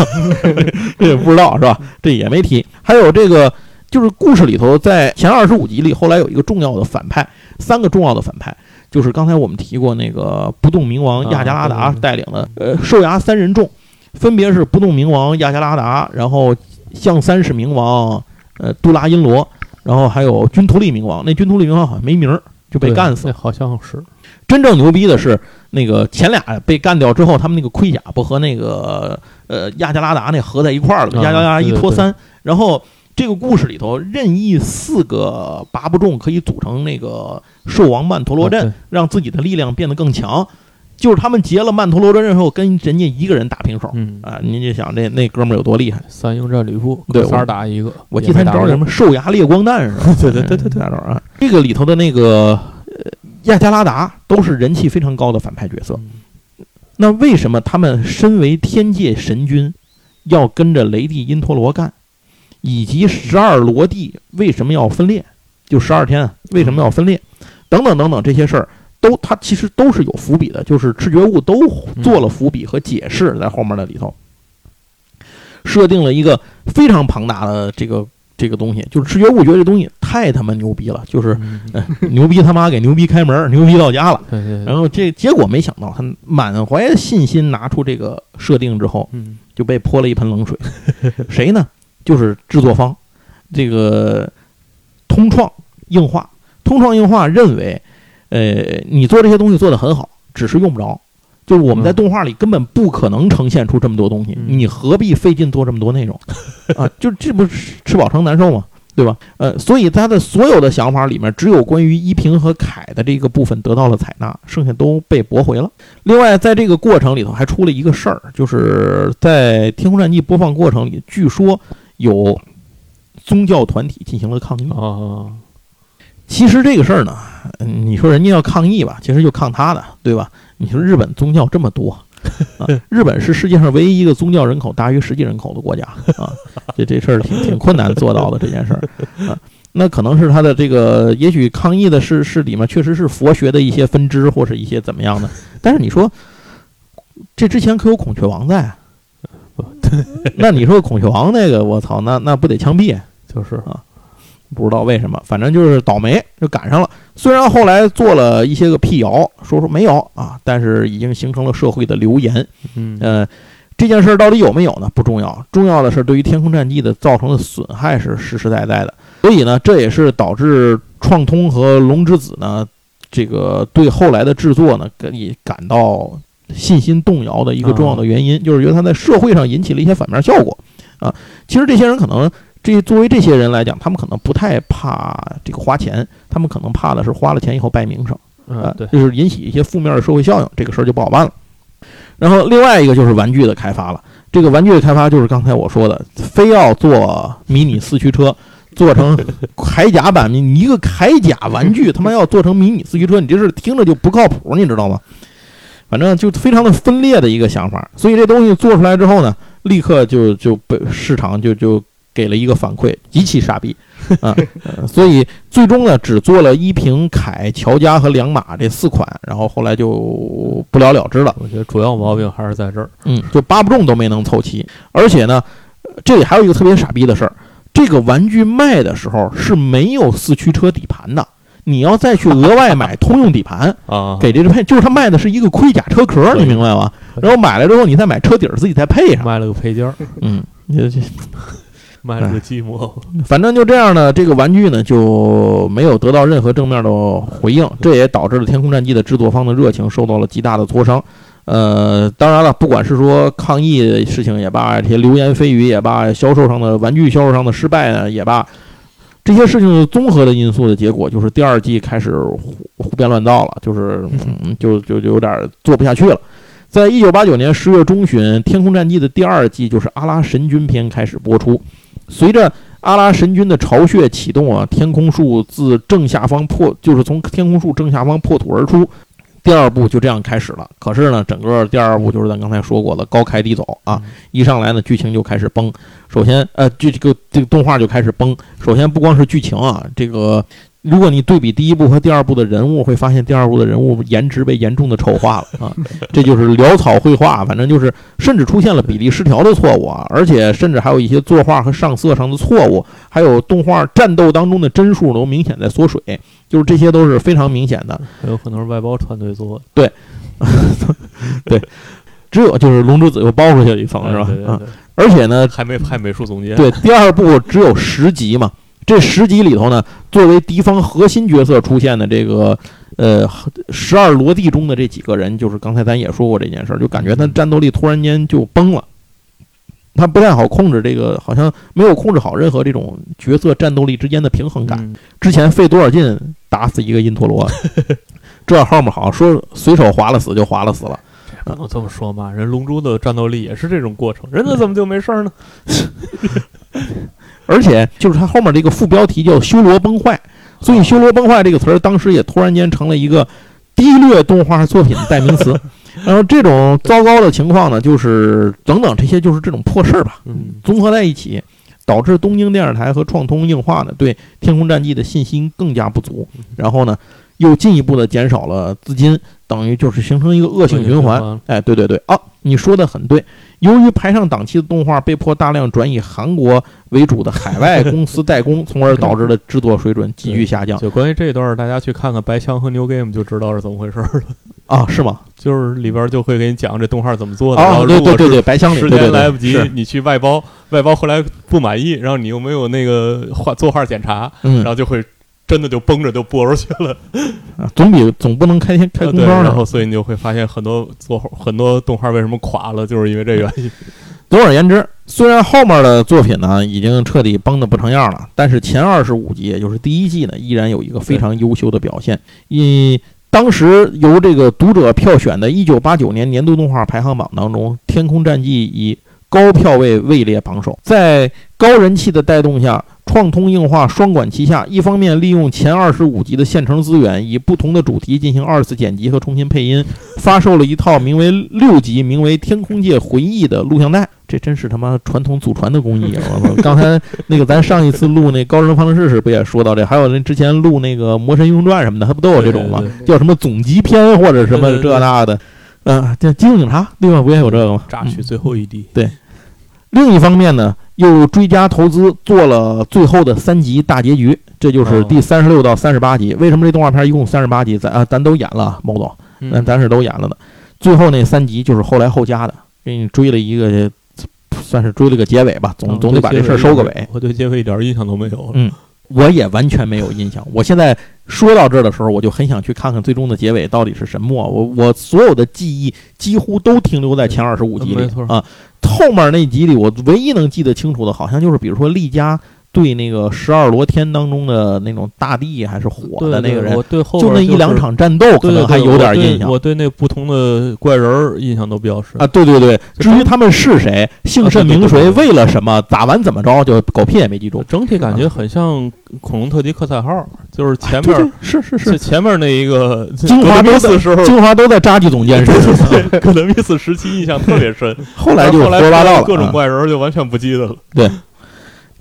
[LAUGHS] 这也不知道是吧？这也没提。还有这个，就是故事里头，在前二十五集里，后来有一个重要的反派，三个重要的反派，就是刚才我们提过那个不动明王啊亚加拉达带领的呃兽牙三人众，分别是不动明王亚加拉达，然后象三世明王呃杜拉因罗，然后还有君图利明王。那君图利明王好像没名儿，就被干死了。那好像是真正牛逼的是，那个前俩被干掉之后，他们那个盔甲不和那个呃亚加拉达那合在一块儿了，啊亚加拉达一对对对拖三。然后这个故事里头，任意四个八不中可以组成那个兽王曼陀罗阵，啊让自己的力量变得更强。就是他们结了曼陀罗阵之后，跟人家一个人打平手嗯，啊！您就想那那哥们儿有多厉害？三英战吕布，对仨打一个，我记得他招什么兽牙烈光弹是吧？[LAUGHS] 对对对对对大招啊！这个里头的那个呃亚加拉达都是人气非常高的反派角色。嗯那为什么他们身为天界神君，要跟着雷帝因陀罗干？以及十二罗帝为什么要分裂？就十二天啊为什么要分裂？等等等等这些事儿，都他其实都是有伏笔的，就是赤觉悟都做了伏笔和解释在后面的里头，设定了一个非常庞大的这个这个东西，就是视觉悟觉得这东西太他妈牛逼了，就是牛逼他妈给牛逼开门，牛逼到家了。对对，然后这结果没想到，他满怀信心拿出这个设定之后，嗯就被泼了一盆冷水。[LAUGHS] 谁呢？就是制作方，这个通创硬化，通创硬化认为，呃，你做这些东西做得很好，只是用不着。就是我们在嗯动画里根本不可能呈现出这么多东西，嗯你何必费劲做这么多内容 [LAUGHS] 啊？就这不是吃饱撑难受吗？对吧？呃，所以他的所有的想法里面，只有关于依萍和凯的这个部分得到了采纳，剩下都被驳回了。另外，在这个过程里头还出了一个事儿，就是在《天空战记》播放过程里，据说有宗教团体进行了抗议。啊，其实这个事儿呢，嗯你说人家要抗议吧，其实就抗他的，对吧？你说日本宗教这么多啊，日本是世界上唯一一个宗教人口大于实际人口的国家啊，这这事儿挺挺困难做到的这件事儿啊。那可能是他的这个，也许抗议的是是里面确实是佛学的一些分支或是一些怎么样的。但是你说，这之前可有孔雀王在啊？那你说孔雀王那个，我操，那那不得枪毙？就是不知道为什么，反正就是倒霉，就赶上了。虽然后来做了一些个辟谣，说说没有啊，但是已经形成了社会的流言。嗯呃，这件事儿到底有没有呢？不重要，重要的是对于天空战记的造成的损害是实实在在的。所以呢，这也是导致创通和龙之子呢，这个对后来的制作呢，以感到信心动摇的一个重要的原因，就是觉得他在社会上引起了一些反面效果啊。其实这些人可能。这作为这些人来讲，他们可能不太怕这个花钱，他们可能怕的是花了钱以后败名声，嗯，对，就是引起一些负面的社会效应，这个事儿就不好办了。然后另外一个就是玩具的开发了，这个玩具的开发就是刚才我说的，非要做迷你四驱车，做成铠甲版，你一个铠甲玩具他妈要做成迷你四驱车，你这是听着就不靠谱，你知道吗？反正就非常的分裂的一个想法，所以这东西做出来之后呢，立刻就就被市场就就。给了一个反馈，极其傻逼 [LAUGHS] 啊！所以最终呢，只做了依萍、凯、乔家和良马这四款，然后后来就不了了之了。我觉得主要毛病还是在这儿，嗯，就八不中都没能凑齐。而且呢，这里还有一个特别傻逼的事儿：这个玩具卖的时候是没有四驱车底盘的，你要再去额外买通用底盘 [LAUGHS] 啊，给这个配，就是他卖的是一个盔甲车壳，你明白吗？然后买来之后，你再买车底儿自己再配上，卖了个配件儿，嗯，这这。卖了个寂寞，反正就这样呢。这个玩具呢就没有得到任何正面的回应，这也导致了《天空战记》的制作方的热情受到了极大的挫伤。呃，当然了，不管是说抗议的事情也罢，这些流言蜚语也罢，销售上的玩具销售上的失败呢也罢，这些事情综合的因素的结果就是第二季开始胡胡编乱造了，就是嗯，就就就有点做不下去了。在一九八九年十月中旬，《天空战记》的第二季就是《阿拉神君篇》开始播出。随着阿拉神君的巢穴启动啊，天空树自正下方破，就是从天空树正下方破土而出。第二部就这样开始了。可是呢，整个第二部就是咱刚才说过的高开低走啊，一上来呢，剧情就开始崩。首先，呃，这这个这个动画就开始崩。首先，不光是剧情啊，这个。如果你对比第一部和第二部的人物，会发现第二部的人物颜值被严重的丑化了啊！这就是潦草绘画，反正就是甚至出现了比例失调的错误啊，而且甚至还有一些作画和上色上的错误，还有动画战斗当中的帧数都明显在缩水，就是这些都是非常明显的。有可能是外包团队做的。对，[LAUGHS] 对，只有就是龙之子又包出去了一层，是吧？啊，而且呢，还没派美术总监。对，第二部只有十集嘛。这十集里头呢，作为敌方核心角色出现的这个，呃，十二罗地中的这几个人，就是刚才咱也说过这件事儿，就感觉他战斗力突然间就崩了，他不太好控制这个，好像没有控制好任何这种角色战斗力之间的平衡感。之前费多少劲打死一个因陀罗，[LAUGHS] 这后面好像说随手划了死就划了死了。不能这么说嘛，人龙珠的战斗力也是这种过程，人家怎么就没事儿呢？[LAUGHS] 而且就是它后面这个副标题叫“修罗崩坏”，所以“修罗崩坏”这个词儿当时也突然间成了一个低劣动画作品的代名词。[LAUGHS] 然后这种糟糕的情况呢，就是等等这些就是这种破事儿吧，嗯，综合在一起，导致东京电视台和创通映画呢对《天空战记》的信心更加不足，然后呢又进一步的减少了资金，等于就是形成一个恶性循环。哎，对对对，啊，你说的很对。由于排上档期的动画被迫大量转以韩国为主的海外公司代工，从而导致了制作水准急剧下降。就关于这一段，大家去看看白枪和 New Game 就知道是怎么回事了。啊，是吗？就是里边就会给你讲这动画怎么做的。啊，对对对对，白枪时间来不及，你去外包，外包后来不满意，然后你又没有那个画作画检查，然后就会。真的就绷着就播出去了，总比总不能开天开空包然后所以你就会发现很多做很多动画为什么垮了，就是因为这原因。总而言之，虽然后面的作品呢已经彻底崩的不成样了，但是前二十五集，也就是第一季呢，依然有一个非常优秀的表现。以当时由这个读者票选的一九八九年年度动画排行榜当中，《天空战记》以高票位位列榜首。在高人气的带动下，创通映画双管齐下，一方面利用前二十五集的现成资源，以不同的主题进行二次剪辑和重新配音，发售了一套名为六集、名为《天空界回忆》的录像带。这真是他妈传统祖传的工艺！我刚才那个咱上一次录那《高人方程式》时不也说到这？还有那之前录那个《魔神英雄传》什么的，他不都有这种吗？叫什么总集篇或者什么这那的？嗯，这《机动警察》另外不也有这个吗？榨取最后一滴。对。另一方面呢，又追加投资做了最后的三集大结局，这就是第三十六到三十八集。为什么这动画片一共三十八集？咱啊，咱都演了，毛总，咱咱是都演了的。最后那三集就是后来后加的，给你追了一个。算是追了个结尾吧，总总得把这事儿收个尾。我对结尾一点印象都没有。嗯，我也完全没有印象。我现在说到这儿的时候，我就很想去看看最终的结尾到底是什么。我我所有的记忆几乎都停留在前二十五集里啊，后面那集里我唯一能记得清楚的，好像就是比如说丽佳。对那个十二罗天当中的那种大地还是火的那个人，就那一两场战斗可能还有点印象。我对那不同的怪人印象都比较深啊。对对对，至于他们是谁，姓甚名谁，为了什么，打完怎么着，就狗屁也没记住。整体感觉很像恐龙特级克赛号，就是前面是是是前面那一个 [LAUGHS] 精华都在时候，精华都在扎基总监身上。可能密斯时期印象特别深，[LAUGHS] 后来就胡说八道了，各种怪人就完全不记得了。对。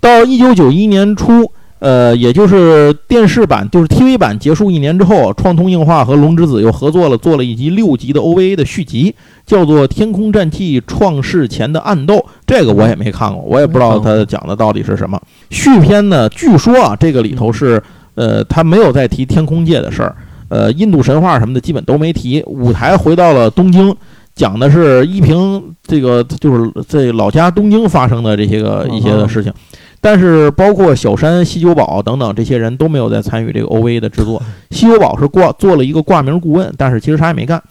到一九九一年初，呃，也就是电视版，就是 TV 版结束一年之后，创通映画和龙之子又合作了，做了一集六集的 OVA 的续集，叫做《天空战记创世前的暗斗》。这个我也没看过，我也不知道它讲的到底是什么。续篇呢，据说啊，这个里头是，呃，他没有再提天空界的事儿，呃，印度神话什么的基本都没提。舞台回到了东京，讲的是依萍这个就是在老家东京发生的这些个一些的事情。但是，包括小山、西九保等等这些人都没有在参与这个 OVA 的制作。[LAUGHS] 西九保是挂做了一个挂名顾问，但是其实啥也没干。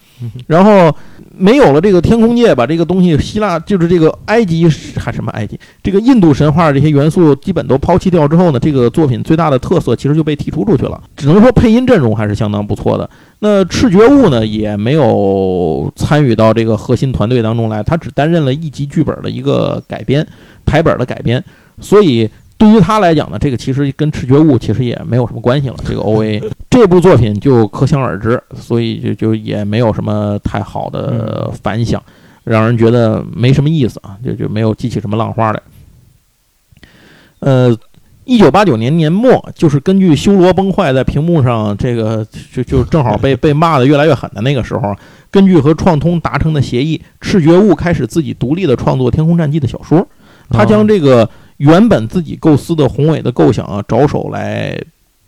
然后没有了这个天空界，把这个东西希腊就是这个埃及还什么埃及这个印度神话这些元素基本都抛弃掉之后呢，这个作品最大的特色其实就被剔除出去了。只能说配音阵容还是相当不错的。那赤觉悟呢也没有参与到这个核心团队当中来，他只担任了一集剧本的一个改编台本的改编。所以对于他来讲呢，这个其实跟赤觉悟其实也没有什么关系了。这个 [LAUGHS] O A 这部作品就可想而知，所以就就也没有什么太好的反响，让人觉得没什么意思啊，就就没有激起什么浪花来。呃，一九八九年年末，就是根据修罗崩坏在屏幕上这个就就正好被 [LAUGHS] 被骂的越来越狠的那个时候，根据和创通达成的协议，赤觉悟开始自己独立的创作《天空战记》的小说，他将这个。原本自己构思的宏伟的构想啊，着手来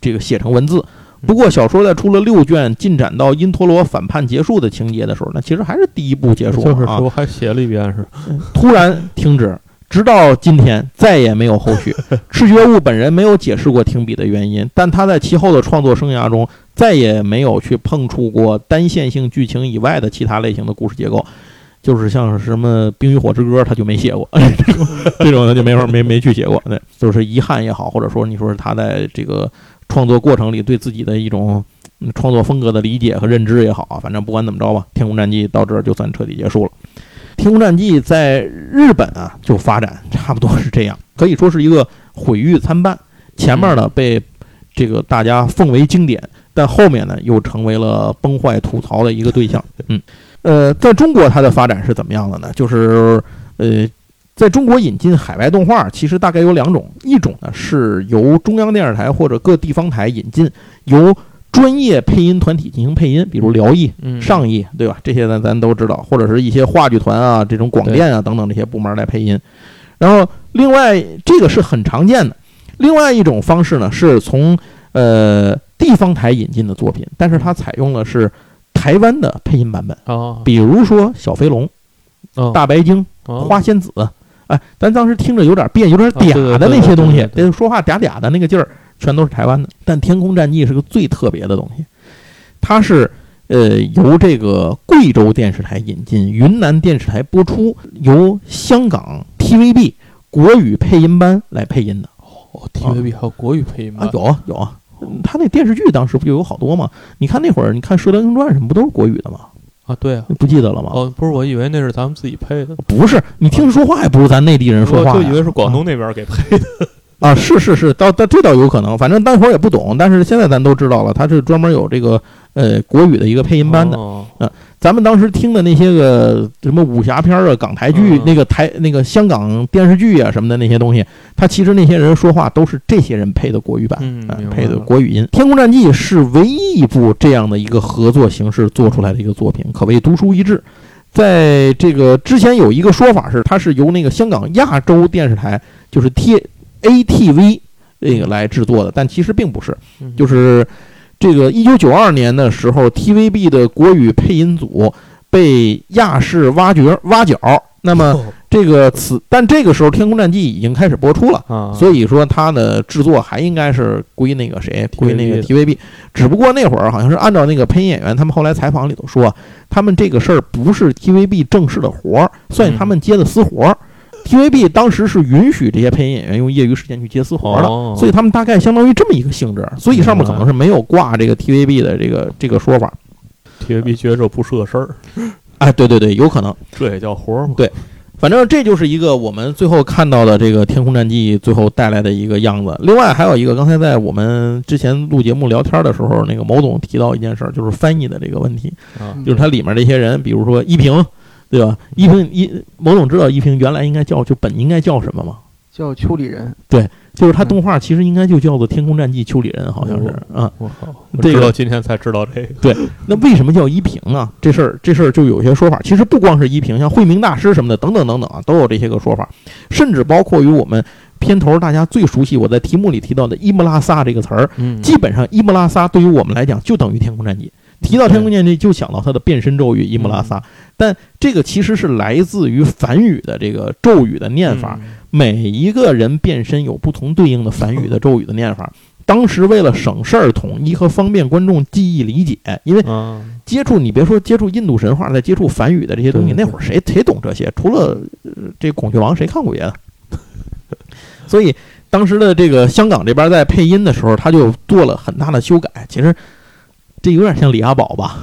这个写成文字。不过小说在出了六卷，进展到因陀罗反叛结束的情节的时候，那其实还是第一部结束就是说还写了一遍是，突然停止，直到今天再也没有后续。[LAUGHS] 赤觉悟本人没有解释过停笔的原因，但他在其后的创作生涯中再也没有去碰触过单线性剧情以外的其他类型的故事结构。就是像什么《冰与火之歌》，他就没写过 [LAUGHS] 这种，这种他就没法没没去写过。对，就是遗憾也好，或者说你说是他在这个创作过程里对自己的一种创作风格的理解和认知也好，反正不管怎么着吧，《天空战记》到这儿就算彻底结束了。《天空战记》在日本啊，就发展差不多是这样，可以说是一个毁誉参半。前面呢被这个大家奉为经典，但后面呢又成为了崩坏吐槽的一个对象。嗯。呃，在中国它的发展是怎么样的呢？就是，呃，在中国引进海外动画，其实大概有两种，一种呢是由中央电视台或者各地方台引进，由专业配音团体进行配音，比如辽艺、上艺，对吧？这些咱咱都知道，或者是一些话剧团啊、这种广电啊等等这些部门来配音。然后，另外这个是很常见的。另外一种方式呢，是从呃地方台引进的作品，但是它采用的是。台湾的配音版本啊，比如说小飞龙、大白鲸、花仙子，哎，咱当时听着有点变，有点嗲的那些东西，这说话嗲嗲的那个劲儿，全都是台湾的。但《天空战记》是个最特别的东西，它是呃由这个贵州电视台引进，云南电视台播出，由香港 TVB 国语配音班来配音的。哦，TVB 还有国语配音班？有啊有啊。他那电视剧当时不就有好多吗？你看那会儿，你看《射雕英雄传》什么不都是国语的吗？啊，对啊，不记得了吗？哦，不是，我以为那是咱们自己配的。不是，你听说话也不如咱内地人说话，就以为是广东那边给配的。啊，是是是，倒倒这倒有可能，反正当会儿也不懂，但是现在咱都知道了，它是专门有这个呃国语的一个配音班的。嗯，咱们当时听的那些个什么武侠片啊、港台剧、那个台那个香港电视剧啊什么的那些东西，他其实那些人说话都是这些人配的国语版，嗯，配的国语音。《天空战记》是唯一一部这样的一个合作形式做出来的一个作品，可谓独树一帜。在这个之前有一个说法是，它是由那个香港亚洲电视台，就是 T。ATV 那个来制作的，但其实并不是，就是这个一九九二年的时候，TVB 的国语配音组被亚视挖掘挖角，那么这个此但这个时候《天空战记》已经开始播出了，所以说它的制作还应该是归那个谁，归那个 TVB。只不过那会儿好像是按照那个配音演员，他们后来采访里头说，他们这个事儿不是 TVB 正式的活儿，算他们接的私活儿。TVB 当时是允许这些配音演员用业余时间去接私活的，所以他们大概相当于这么一个性质，所以上面可能是没有挂这个 TVB 的这个这个说法。TVB 觉得这不是个事儿，哎，对对对，有可能，这也叫活吗？对，反正这就是一个我们最后看到的这个《天空战记》最后带来的一个样子。另外还有一个，刚才在我们之前录节目聊天的时候，那个某总提到一件事儿，就是翻译的这个问题，就是它里面这些人，比如说依萍。对吧？一平一某种知道一平原来应该叫就本应该叫什么吗？叫丘里人。对，就是他动画其实应该就叫做《天空战记》丘里人，好像是啊。我靠，这个今天才知道这个。对，那为什么叫一平呢？这事儿这事儿就有些说法。其实不光是一平，像慧明大师什么的等等等等啊，都有这些个说法。甚至包括于我们片头大家最熟悉，我在题目里提到的伊木拉萨这个词儿，基本上伊木拉萨对于我们来讲就等于《天空战记》。提到天空剑，这就想到他的变身咒语伊木拉萨，但这个其实是来自于梵语的这个咒语的念法。每一个人变身有不同对应的梵语的咒语的念法。当时为了省事儿、统一和方便观众记忆理解，因为接触你别说接触印度神话，再接触梵语的这些东西，那会儿谁谁懂这些？除了这孔雀王，谁看过别的？[LAUGHS] 所以当时的这个香港这边在配音的时候，他就做了很大的修改。其实。这有点像李阿宝吧，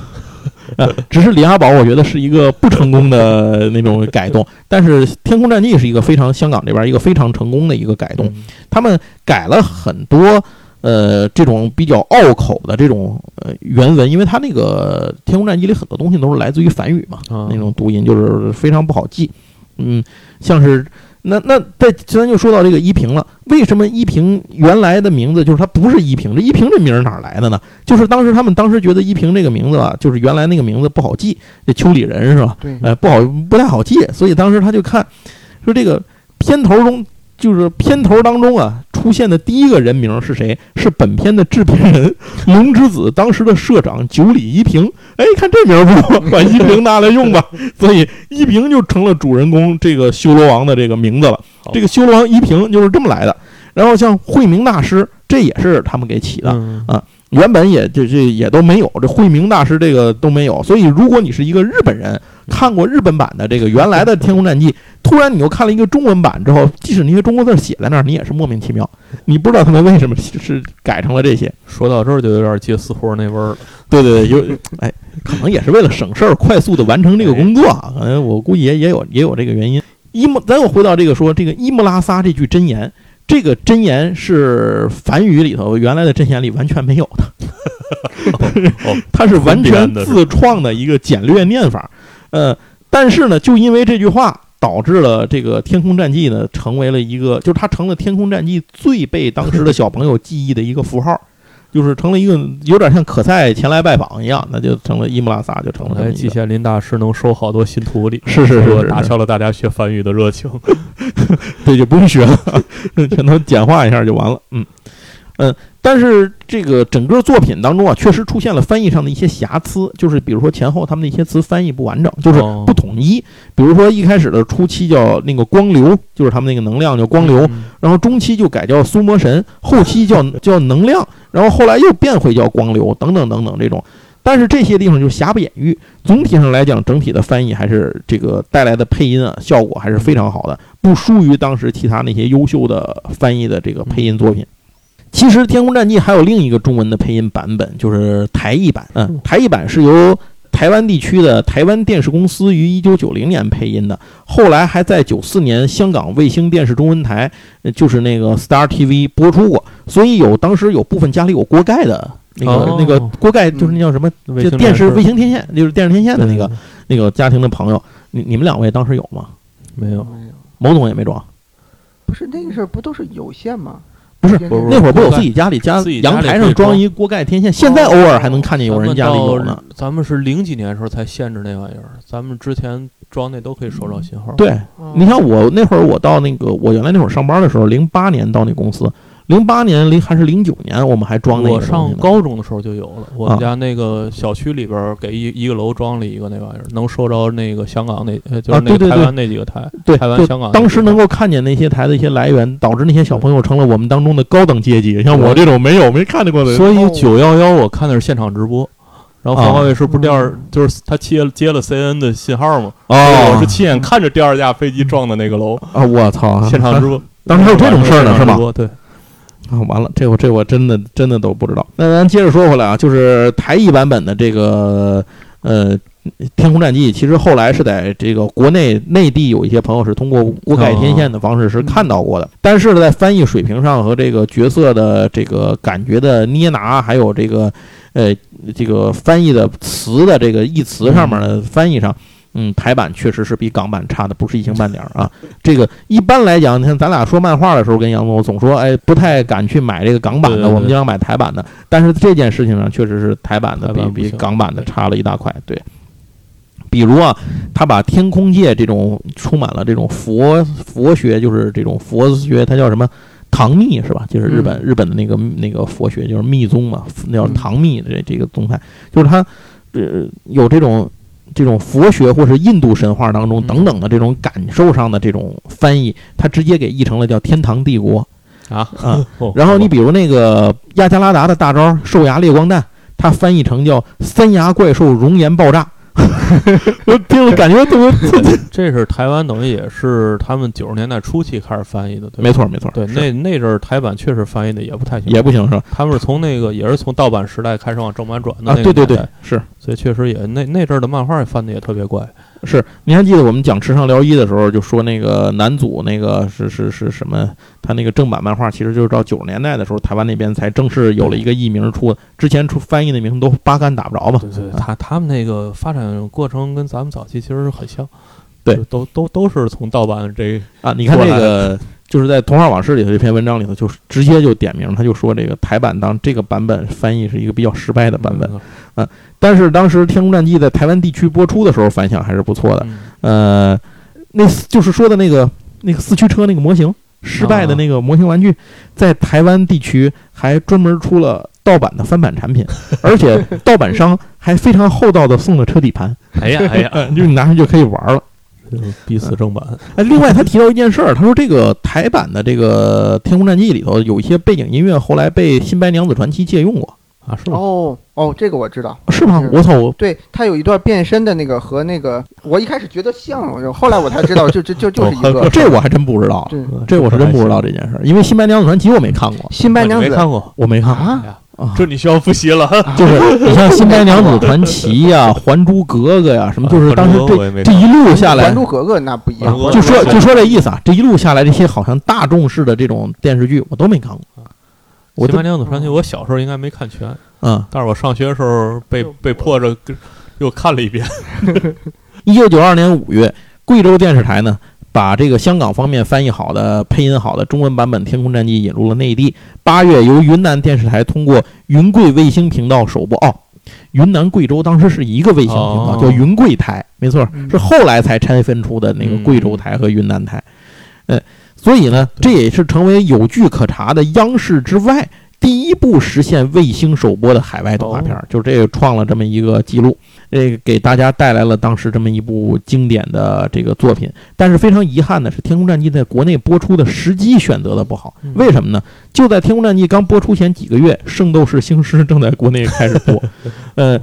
呃，只是李阿宝，我觉得是一个不成功的那种改动。但是《天空战记》是一个非常香港这边一个非常成功的一个改动。他们改了很多呃这种比较拗口的这种呃原文，因为它那个《天空战记》里很多东西都是来自于梵语嘛，那种读音就是非常不好记。嗯，像是。那那在咱就说到这个依萍了，为什么依萍原来的名字就是她不是依萍？这依萍这名儿哪来的呢？就是当时他们当时觉得依萍这个名字啊，就是原来那个名字不好记，这丘里人是吧？对，哎，不好不太好记，所以当时他就看说这个片头中。就是片头当中啊出现的第一个人名是谁？是本片的制片人龙之子，当时的社长九里一平。哎，看这名不错，把一平拿来用吧。[LAUGHS] 所以一平就成了主人公这个修罗王的这个名字了。这个修罗王一平就是这么来的。然后像慧明大师，这也是他们给起的啊。原本也这这也都没有，这慧明大师这个都没有。所以如果你是一个日本人。看过日本版的这个原来的《天空战记》，突然你又看了一个中文版之后，即使那些中国字写在那儿，你也是莫名其妙，你不知道他们为什么是改成了这些。说到这儿就有点接私活那味儿了。对对对，有哎，可能也是为了省事儿，快速的完成这个工作啊。可能我估计也也有也有这个原因。伊木，咱又回到这个说这个伊木拉萨这句真言，这个真言是梵语里头原来的真言里完全没有的，[LAUGHS] 它是完全自创的一个简略念法。呃，但是呢，就因为这句话，导致了这个《天空战记》呢，成为了一个，就是它成了《天空战记》最被当时的小朋友记忆的一个符号，就是成了一个有点像可赛前来拜访一样，那就成了伊木拉萨，就成了。季羡林大师能收好多新徒弟，是是是，打消了大家学梵语的热情，[LAUGHS] 对，就不用学了，[LAUGHS] 全都简化一下就完了，嗯。嗯，但是这个整个作品当中啊，确实出现了翻译上的一些瑕疵，就是比如说前后他们的一些词翻译不完整，就是不统一。比如说一开始的初期叫那个光流，就是他们那个能量叫光流，然后中期就改叫苏魔神，后期叫 [LAUGHS] 叫能量，然后后来又变回叫光流，等等等等这种。但是这些地方就瑕不掩瑜，总体上来讲，整体的翻译还是这个带来的配音啊效果还是非常好的，不输于当时其他那些优秀的翻译的这个配音作品。其实《天空战记》还有另一个中文的配音版本，就是台译版。嗯，台译版是由台湾地区的台湾电视公司于一九九零年配音的，后来还在九四年香港卫星电视中文台，就是那个 Star TV 播出过，所以有当时有部分家里有锅盖的那个那个锅盖，就是那叫什么？就电视卫星天线，就是电视天线的那个那个家庭的朋友，你你们两位当时有吗？没有，没有。某总也没装。不是那个事儿，不都是有线吗？不是，那会儿不有自己家里家阳台上装一锅盖天线，现在偶尔还能看见有人家里有呢。咱们是零几年时候才限制那玩意儿，咱们之前装那都可以收着信号。对，你看我那会儿我到那个我原来那会儿上班的时候，零八年到那公司。零八年零还是零九年，我们还装那个。我上高中的时候就有了，我们家那个小区里边给一一个楼装了一个那玩意儿，能收着那个香港那就是那个台湾那几个台，对台湾香港。当时能够看见那些台的一些来源，导致那些小朋友成了我们当中的高等阶级。像我这种没有没看见过的。所以九幺幺我看的是现场直播，然后凤凰卫视不是第二就是他接接了 CNN 的信号嘛？哦，我是亲眼看着第二架飞机撞的那个楼啊！我操，现场直播，当时还有这种事儿呢，是吗？对。啊，完了，这我这我真的真的都不知道。那咱接着说回来啊，就是台译版本的这个呃《天空战记》，其实后来是在这个国内内地有一些朋友是通过锅盖天线的方式是看到过的，但是呢，在翻译水平上和这个角色的这个感觉的捏拿，还有这个呃这个翻译的词的这个译词上面的翻译上。嗯，台版确实是比港版差的不是一星半点儿啊。这个一般来讲，你看咱俩说漫画的时候，跟杨总总说，哎，不太敢去买这个港版的，我们经常买台版的。但是这件事情上，确实是台版的比比港版的差了一大块。对，比如啊，他把天空界这种充满了这种佛佛学，就是这种佛学，它叫什么唐密是吧？就是日本日本的那个那个佛学，就是密宗嘛，那叫唐密的这这个宗派，就是它呃有这种。这种佛学或是印度神话当中等等的这种感受上的这种翻译，它直接给译成了叫“天堂帝国”啊啊！[LAUGHS] 然后你比如那个亚加拉达的大招“兽牙裂光弹”，它翻译成叫“三牙怪兽熔岩爆炸”。[LAUGHS] 我听了感觉特别。[LAUGHS] 这是台湾等于也是他们九十年代初期开始翻译的，对没错没错。对，那那阵儿台版确实翻译的也不太行，也不行是吧？他们是从那个也是从盗版时代开始往正版转的。啊，对对对，是。所以确实也那那阵儿的漫画也翻的也特别怪。是，你还记得我们讲《池上辽一》的时候，就说那个男主那个是是是什么？他那个正版漫画其实就是到九十年代的时候，台湾那边才正式有了一个译名出。之前出翻译的名都八竿打不着嘛。对对，他他们那个发展过程跟咱们早期其实是很像。对，都都都是从盗版这啊，你看这个。就是在《童话往事》里头这篇文章里头，就直接就点名，他就说这个台版当这个版本翻译是一个比较失败的版本，嗯，但是当时《天空战记》在台湾地区播出的时候反响还是不错的，呃，那就是说的那个那个四驱车那个模型失败的那个模型玩具，在台湾地区还专门出了盗版的翻版产品，而且盗版商还非常厚道的送了车底盘，哎呀哎呀，[LAUGHS] 就你拿上就可以玩了。逼死正版。哎，另外他提到一件事儿，他说这个台版的这个《天空战记》里头有一些背景音乐，后来被《新白娘子传奇》借用过啊？是吗？哦哦，这个我知道。是吗？我操！对他有一段变身的那个和那个，我一开始觉得像，后来我才知道，就就就就是一个。这我还真不知道。这我是真不知道这件事儿，因为《新白娘子传奇》我没看过。新白娘子没看过，我没看啊。这你需要复习了，[LAUGHS] 就是你像《新白娘子传奇》呀，[LAUGHS]《还珠格格》呀，什么就是当时这这一路下来，《还珠格格》那不一样。就说就说这意思啊，这一路下来这些好像大众式的这种电视剧我都没看过。《新白娘子传奇》我小时候应该没看全，嗯，但是我上学的时候被被迫着又看了一遍。[LAUGHS] 一九九二年五月，贵州电视台呢。把这个香港方面翻译好的、配音好的中文版本《天空战记》引入了内地。八月，由云南电视台通过云贵卫星频道首播。哦，云南、贵州当时是一个卫星频道，叫云贵台，没错，是后来才拆分出的那个贵州台和云南台。嗯，所以呢，这也是成为有据可查的央视之外第一部实现卫星首播的海外动画片，就这个创了这么一个记录。这个给大家带来了当时这么一部经典的这个作品，但是非常遗憾的是，《天空战记》在国内播出的时机选择的不好。为什么呢？就在《天空战记》刚播出前几个月，《圣斗士星矢》正在国内开始播。[LAUGHS] 呃，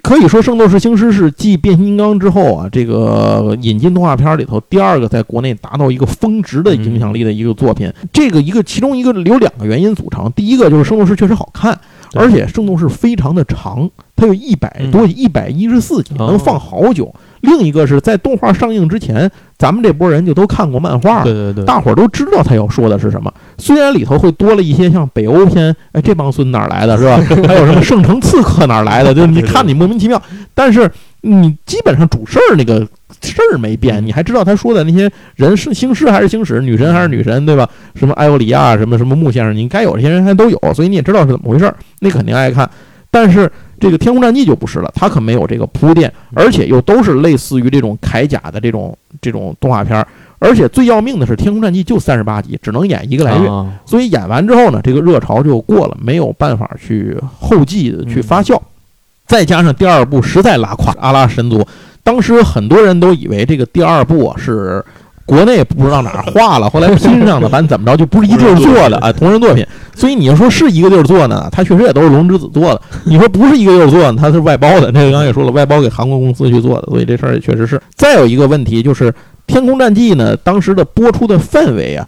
可以说，《圣斗士星矢》是继变形金刚之后啊，这个引进动画片里头第二个在国内达到一个峰值的影响力的一个作品。这个一个其中一个有两个原因组成，第一个就是《圣斗士》确实好看。而且圣斗士非常的长，它有一百多集，一百一十四集，能放好久。另一个是在动画上映之前，咱们这波人就都看过漫画，对对对，大伙儿都知道他要说的是什么。虽然里头会多了一些像北欧篇，哎，这帮孙哪来的，是吧？[LAUGHS] 还有什么圣城刺客哪来的？就你看你莫名其妙，但是你基本上主事儿那个事儿没变，你还知道他说的那些人是星矢还是星矢，女神还是女神，对吧？什么艾欧里亚，什么什么木先生，你该有这些人还都有，所以你也知道是怎么回事儿，那肯定爱看。但是这个《天空战记》就不是了，它可没有这个铺垫，而且又都是类似于这种铠甲的这种这种动画片儿。而且最要命的是，《天空战记》就三十八集，只能演一个来月，所以演完之后呢，这个热潮就过了，没有办法去后继的去发酵。再加上第二部实在拉垮阿拉神族，当时很多人都以为这个第二部啊是。国内不知道哪儿画了，后来拼上的，反正怎么着就不是一地儿做的啊，同人作品。[LAUGHS] 所以你要说是一个地儿做呢，它确实也都是龙之子做的。你说不是一个地儿做，他是外包的。这个刚才也说了，外包给韩国公司去做的，所以这事儿也确实是。再有一个问题就是《天空战记》呢，当时的播出的氛围啊。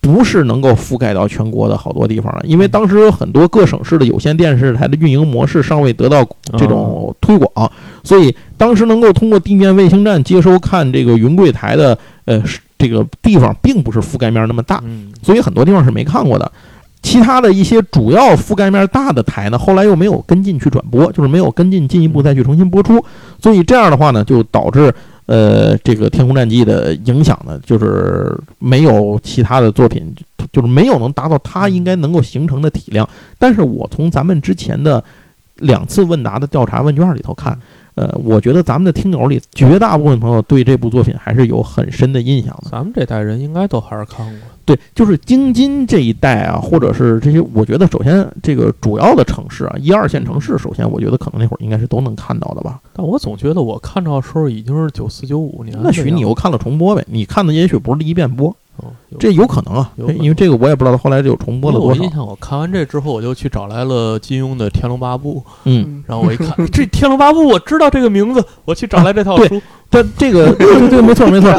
不是能够覆盖到全国的好多地方了，因为当时有很多各省市的有线电视台的运营模式尚未得到这种推广，所以当时能够通过地面卫星站接收看这个云柜台的呃这个地方，并不是覆盖面那么大，所以很多地方是没看过的。其他的一些主要覆盖面大的台呢，后来又没有跟进去转播，就是没有跟进进一步再去重新播出，所以这样的话呢，就导致。呃，这个《天空战记》的影响呢，就是没有其他的作品，就是没有能达到它应该能够形成的体量。但是我从咱们之前的两次问答的调查问卷里头看。呃，我觉得咱们的听友里绝大部分朋友对这部作品还是有很深的印象的。咱们这代人应该都还是看过。对，就是京津这一带啊，或者是这些，我觉得首先这个主要的城市啊，一二线城市，首先我觉得可能那会儿应该是都能看到的吧。但我总觉得我看到的时候已经是九四九五年。那许你又看了重播呗？你看的也许不是第一遍播。这有可能啊，因为这个我也不知道，后来就有重播了多少。我印象，我看完这之后，我就去找来了金庸的《天龙八部》。嗯，[LAUGHS] 然后我一看，[LAUGHS] 这《天龙八部》，我知道这个名字，我去找来这套书。但这个 [LAUGHS] 对对，没错没错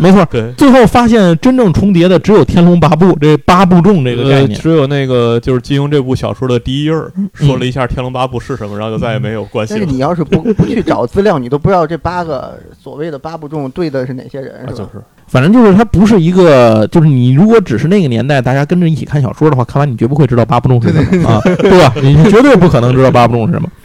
没错。对，最后发现真正重叠的只有《天龙八部》这八部众这个概念，只有那个就是金庸这部小说的第一页说了一下《天龙八部》是什么，然后就再也没有关系了。但是你要是不不去找资料，你都不知道这八个所谓的八部众对的是哪些人，是吧？反正就是它不是一个，就是你如果只是那个年代大家跟着一起看小说的话，看完你绝不会知道八部众是什么啊，对吧？你绝对不可能知道八部众是什么啊。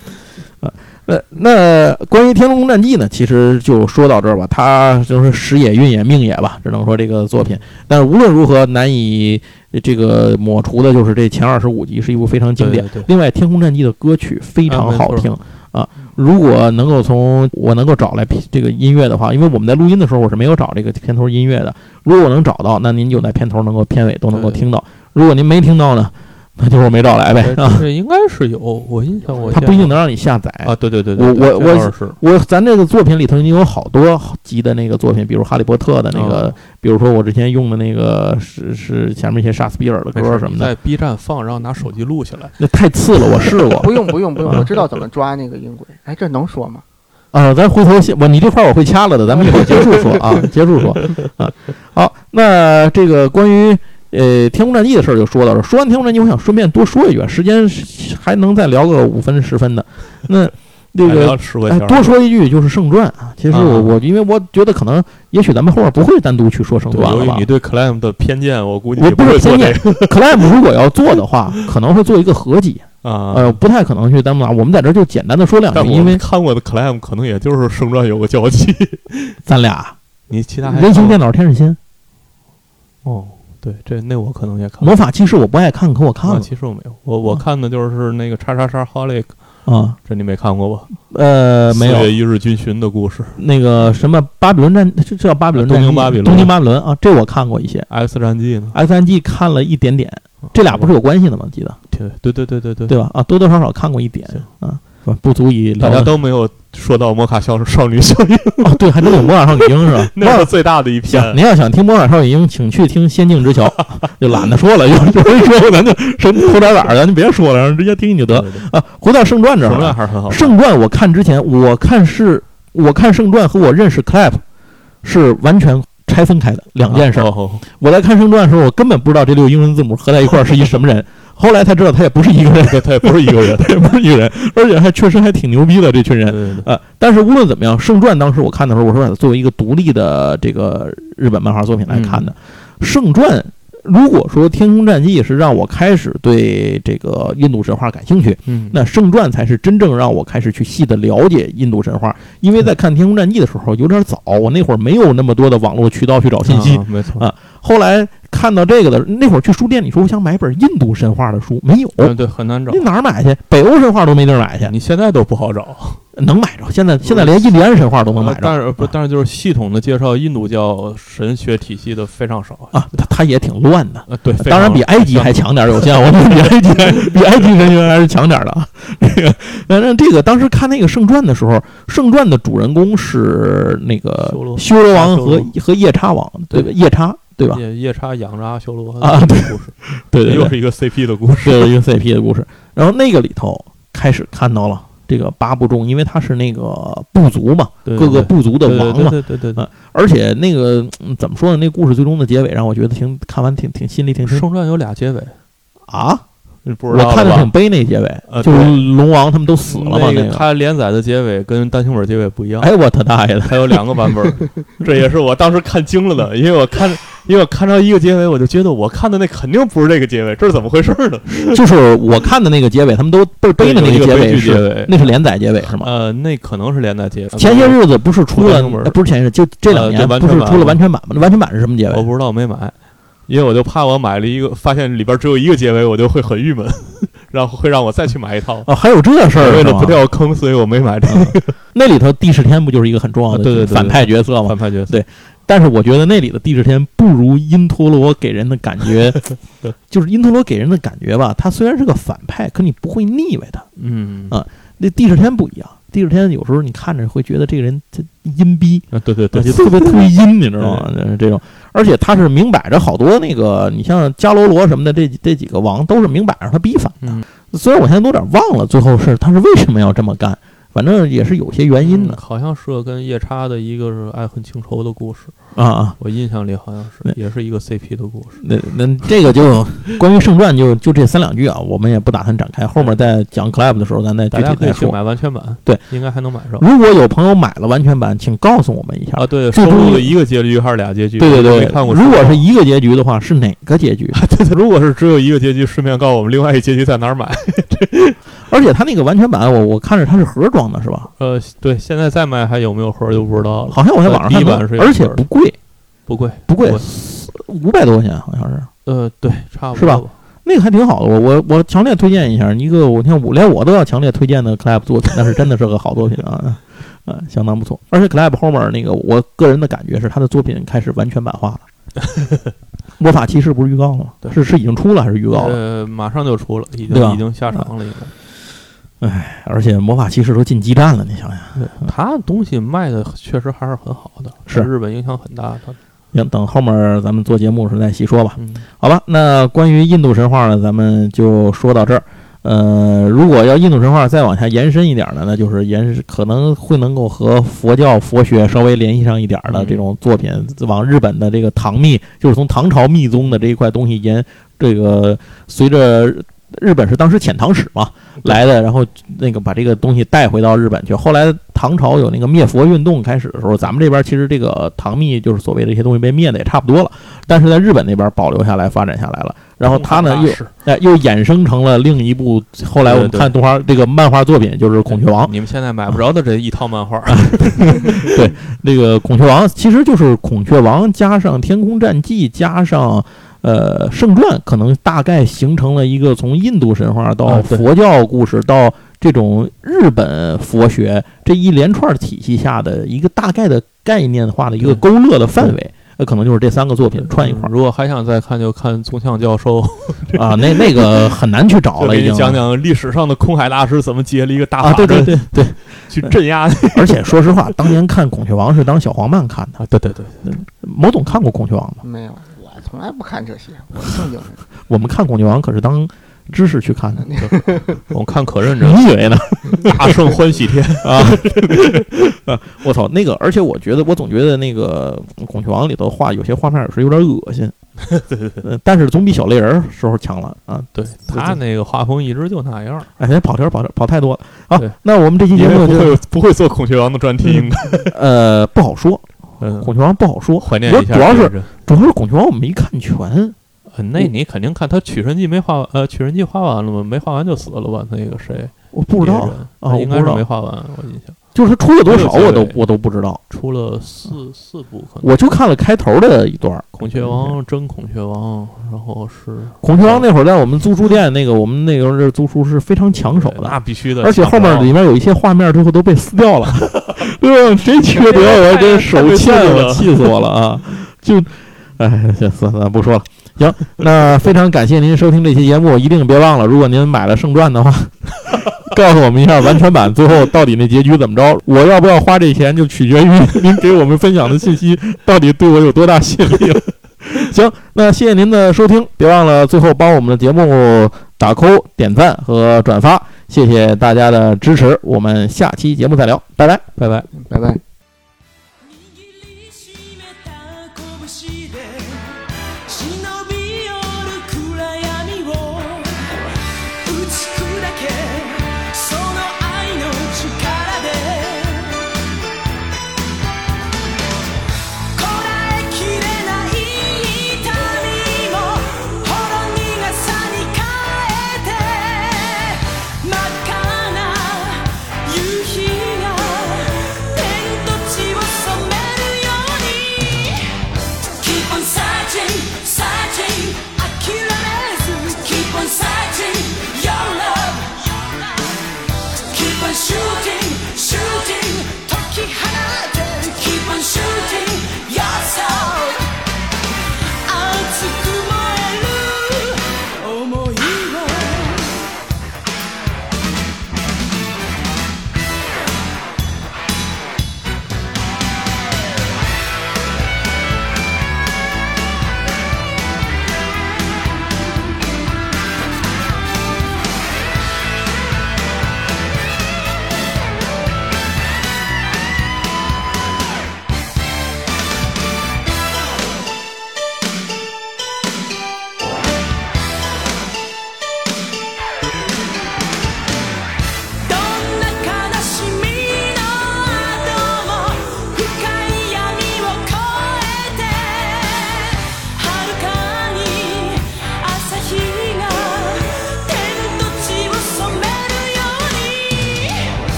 呃，那关于《天龙战记》呢，其实就说到这儿吧。它就是时也运也命也吧，只能说这个作品。但是无论如何，难以这个抹除的就是这前二十五集是一部非常经典。另外，《天空战记》的歌曲非常好听啊。如果能够从我能够找来这个音乐的话，因为我们在录音的时候我是没有找这个片头音乐的。如果我能找到，那您就在片头能够片尾都能够听到。如果您没听到呢？那就是我没找来呗，这应该是有，我印象我他不一定能让你下载啊。对对对对，我我我我咱这个作品里头已经有好多集的那个作品，比如《哈利波特》的那个，比如说我之前用的那个是是前面一些杀斯比尔的歌什么的，在 B 站放，然后拿手机录下来，那太次了，我试过。不用不用不用，我知道怎么抓那个音轨。哎，这能说吗？啊，咱回头先我你这块我会掐了的，咱们一会儿结束说啊，结束说啊。好，那这个关于。呃，天空战记的事儿就说到这。说完天空战记，我想顺便多说一句，时间还能再聊个五分十分的。那 [LAUGHS] 这个多说一句就是圣传啊。其实我我因为我觉得可能也许咱们后面不会单独去说圣传了吧。你对 Clam 的偏见，我估计我不是偏见。Clam [LAUGHS] 如果要做的话，可能会做一个合集啊。呃，不太可能去单独拿。我们在这就简单的说两句，因为看过的 Clam 可能也就是圣传有个交集。咱俩，[LAUGHS] 你其他人形电脑天使心哦。对，这那我可能也看魔法骑士，我不爱看，可我看了。骑士我没有，我我看的就是那个叉叉叉 Holic 啊，这你没看过吧？呃，没有。四月一日军巡的故事，那个什么巴比伦战，这叫巴比伦，东京巴比伦，东京巴比伦啊，这我看过一些。X 战记呢？X 战记看了一点点，这俩不是有关系的吗？记得？对对对对对对，对吧？啊，多多少少看过一点啊。不足以，大家都没有说到魔卡少少女效应哦，对，还能有魔法少女樱是吧？[LAUGHS] 那是最大的一篇。您要想听魔法少女樱，请去听《仙境之桥》，[LAUGHS] 就懒得说了，有人说咱就什么偷点懒咱就别说了，让人直接听就得啊。回到圣传这儿，圣传还是很好。圣传我看之前，我看是，我看圣传和我认识 Clap 是完全拆分开的两件事。我在看圣传的时候，我根本不知道这六个英文字母合在一块儿是一什么人。后来才知道他也不是一个人，[LAUGHS] 他也不是一个人，[LAUGHS] 他也不是一个人，而且还确实还挺牛逼的这群人。对对对。呃，但是无论怎么样，《圣传》当时我看的时候，我是把它作为一个独立的这个日本漫画作品来看的，嗯圣传》如果说《天空战记》是让我开始对这个印度神话感兴趣，嗯，那《圣传》才是真正让我开始去细的了解印度神话。因为在看《天空战记》的时候有点早，我那会儿没有那么多的网络渠道去找信息。啊没错。啊后来看到这个的那会儿去书店，你说我想买本印度神话的书，没有，嗯对，很难找你。哪儿买去？北欧神话都没地儿买去，你现在都不好找，能买着。现在现在连印第安神话都能买着。但是不，但是就是系统的介绍印度教神学体系的非常少啊，它它也挺乱的。啊，对，当然比埃及还强点儿，有限，我们比埃及还 [LAUGHS] 比埃及神学还是强点儿的啊。这个，反正这个当时看那个圣传的时候，圣传的主人公是那个修罗王和修和夜叉王，对吧？夜叉对吧？夜夜叉养着阿修罗啊的故事，对对对，又是一个 CP 的故事。又是一个 CP 的故事。然后那个里头开始看到了这个八部众，因为他是那个部族嘛，对各个部族的对王嘛。对对对而且那个、嗯怎么说呢？那故事最终的结尾让我觉得挺看完挺挺心里挺圣传有俩结尾，啊！你不知道吧我看的挺悲那结尾，呃就是龙王他们都死了嘛。那那个他连载的结尾跟单行本结尾不一样，哎，我他大爷的！还有两个版本，[LAUGHS] 这也是我当时看惊了的，因为我看，因为我看到一个结尾，我就觉得我看的那肯定不是这个结尾，这是怎么回事儿呢？[LAUGHS] 就是我看的那个结尾，他们都倍儿悲的那个结尾是，结尾，那是连载结尾是吗？呃，那可能是连载结尾。前些日子不是出了不是前些日，就这两呃年对完全版不是出了完全版吗？那完全版是什么结尾？我不知道，我没买，因为我就怕我买了一个，发现里边只有一个结尾，我就会很郁闷，[LAUGHS] 然后会让我再去买一套。哦，还有这事儿，为了不掉坑，所以我没买这个 [LAUGHS] 那里头第十天不就是一个很重要的反派角色吗反？派角色。对但是我觉得那里的地势天不如因陀罗给人的感觉，[LAUGHS] 就是因陀罗给人的感觉吧，他虽然是个反派，可你不会腻歪他。嗯啊那地势天不一样，地势天有时候你看着会觉得这个人他阴逼，啊，对对对就，特别 [LAUGHS] 特别阴，你知道吗？就是这种，而且他是明摆着好多那个，你像迦罗罗什么的，这这几个王都是明摆着他逼反的。嗯，虽然我现在都有点忘了最后是他是为什么要这么干，反正也是有些原因的嗯好像是跟夜叉的一个是爱恨情仇的故事，啊啊。我印象里好像是，也是一个 CP 的故事。那那这个就 [LAUGHS] 关于圣传就就这三两句啊，我们也不打算展开，后面再讲 Club 的时候咱再具大家可以去体再说。买完全版，对，应该还能买上。如果有朋友买了完全版，请告诉我们一下。啊，对，这收录了一个结局还是俩结局？对对对，没看过。如果是一个结局的话，是哪个结局？[LAUGHS] 对对，如果是只有一个结局，顺便告诉我们另外一结局在哪儿买。[LAUGHS] 而且它那个完全版，我我看着它是盒装的，是吧？呃，对，现在再卖还有没有盒就不知道了。好像我在网上看是，而且不贵，不贵，不贵，五百多块钱好像是。呃，对，差不多是吧？那个还挺好的，我我我强烈推荐一下一个，我看我连我都要强烈推荐的 Clap 作品，[LAUGHS] 那是真的是个好作品啊，[LAUGHS] 啊，相当不错。而且 Clap 后面那个，我个人的感觉是他的作品开始完全版化了。[LAUGHS] 魔法骑士不是预告了吗？对是是已经出了还是预告了？呃，马上就出了，已经已经下场了，应该。而且魔法骑士都进基站了，你想想。他东西卖的确实还是很好的，是日本影响很大。的，行，等后面咱们做节目时再细说吧。嗯，好吧，那关于印度神话呢，咱们就说到这儿。呃，如果要印度神话再往下延伸一点呢，那就是延可能会能够和佛教佛学稍微联系上一点的嗯这种作品，往日本的这个唐密，就是从唐朝密宗的这一块东西延，这个随着日本是当时遣唐使嘛来的，然后那个把这个东西带回到日本去。后来唐朝有那个灭佛运动开始的时候，咱们这边其实这个唐密就是所谓的一些东西被灭的也差不多了，但是在日本那边保留下来发展下来了。然后他呢又是哎又衍生成了另一部，后来我们看动画这个漫画作品就是《孔雀王》。你们现在买不着的这一套漫画，[LAUGHS] 对那个《孔雀王》其实就是《孔雀王》加上《天空战记》加上呃《圣传》，可能大概形成了一个从印度神话到佛教故事到这种日本佛学这一连串体系下的一个大概的概念化的一个勾勒的范围。那可能就是这三个作品串一块儿。如果还想再看，就看宗像教授，[LAUGHS] 啊，那那个很难去找了，[LAUGHS] 已经给你讲讲历史上的空海大师怎么结了一个大啊，法对对对对，[LAUGHS] 去镇压。而且说实话，当年看《孔雀王》是当小黄漫看的。啊，对对对，某总看过《孔雀王》吗？没有，我从来不看这些，我正经人。我们看《孔雀王》可是当知识去看的。[LAUGHS] 我看可认真了，你以为呢？大圣欢喜天，[LAUGHS] 啊，啊！我操，那个，而且我觉得，我总觉得那个《孔雀王》里头画有些画面有时候有点恶心。[LAUGHS] 呃但是总比小雷人时候强了啊。对他那个画风一直就那样，哎，咱跑题儿跑跑太多了。啊，那我们这期节目不会不会做孔雀王的专题，应该呃不好说，嗯，孔雀王不好说。怀念一下主要是。主要是孔雀王我没看全，呃那你肯定看他取神记没画完，呃，取神记画完了吗？没画完就死了吧？那个谁，我不知道。啊应该是没画完，我印象。就是他出了多少我都我都不知道，出了四四部，可能。我就看了开头的一段。孔雀王真孔雀王，然后是孔雀王那会儿在我们租书店那个，我们那个时候租书是非常抢手的，那必须的，而且后面里面有一些画面最后都被撕掉了，[LAUGHS] 对吧？谁缺德，我这手欠我，[LAUGHS] 气死我了啊！就，哎，行，算了，不说了。行，那非常感谢您收听这期节目，一定别忘了，如果您买了圣传的话，[LAUGHS] 告诉我们一下完全版最后到底那结局怎么着。我要不要花这钱，就取决于您给我们分享的信息到底对我有多大吸引力了。[LAUGHS] 行，那谢谢您的收听，别忘了最后帮我们的节目打 call、点赞和转发，谢谢大家的支持，我们下期节目再聊，拜拜。拜拜。拜拜。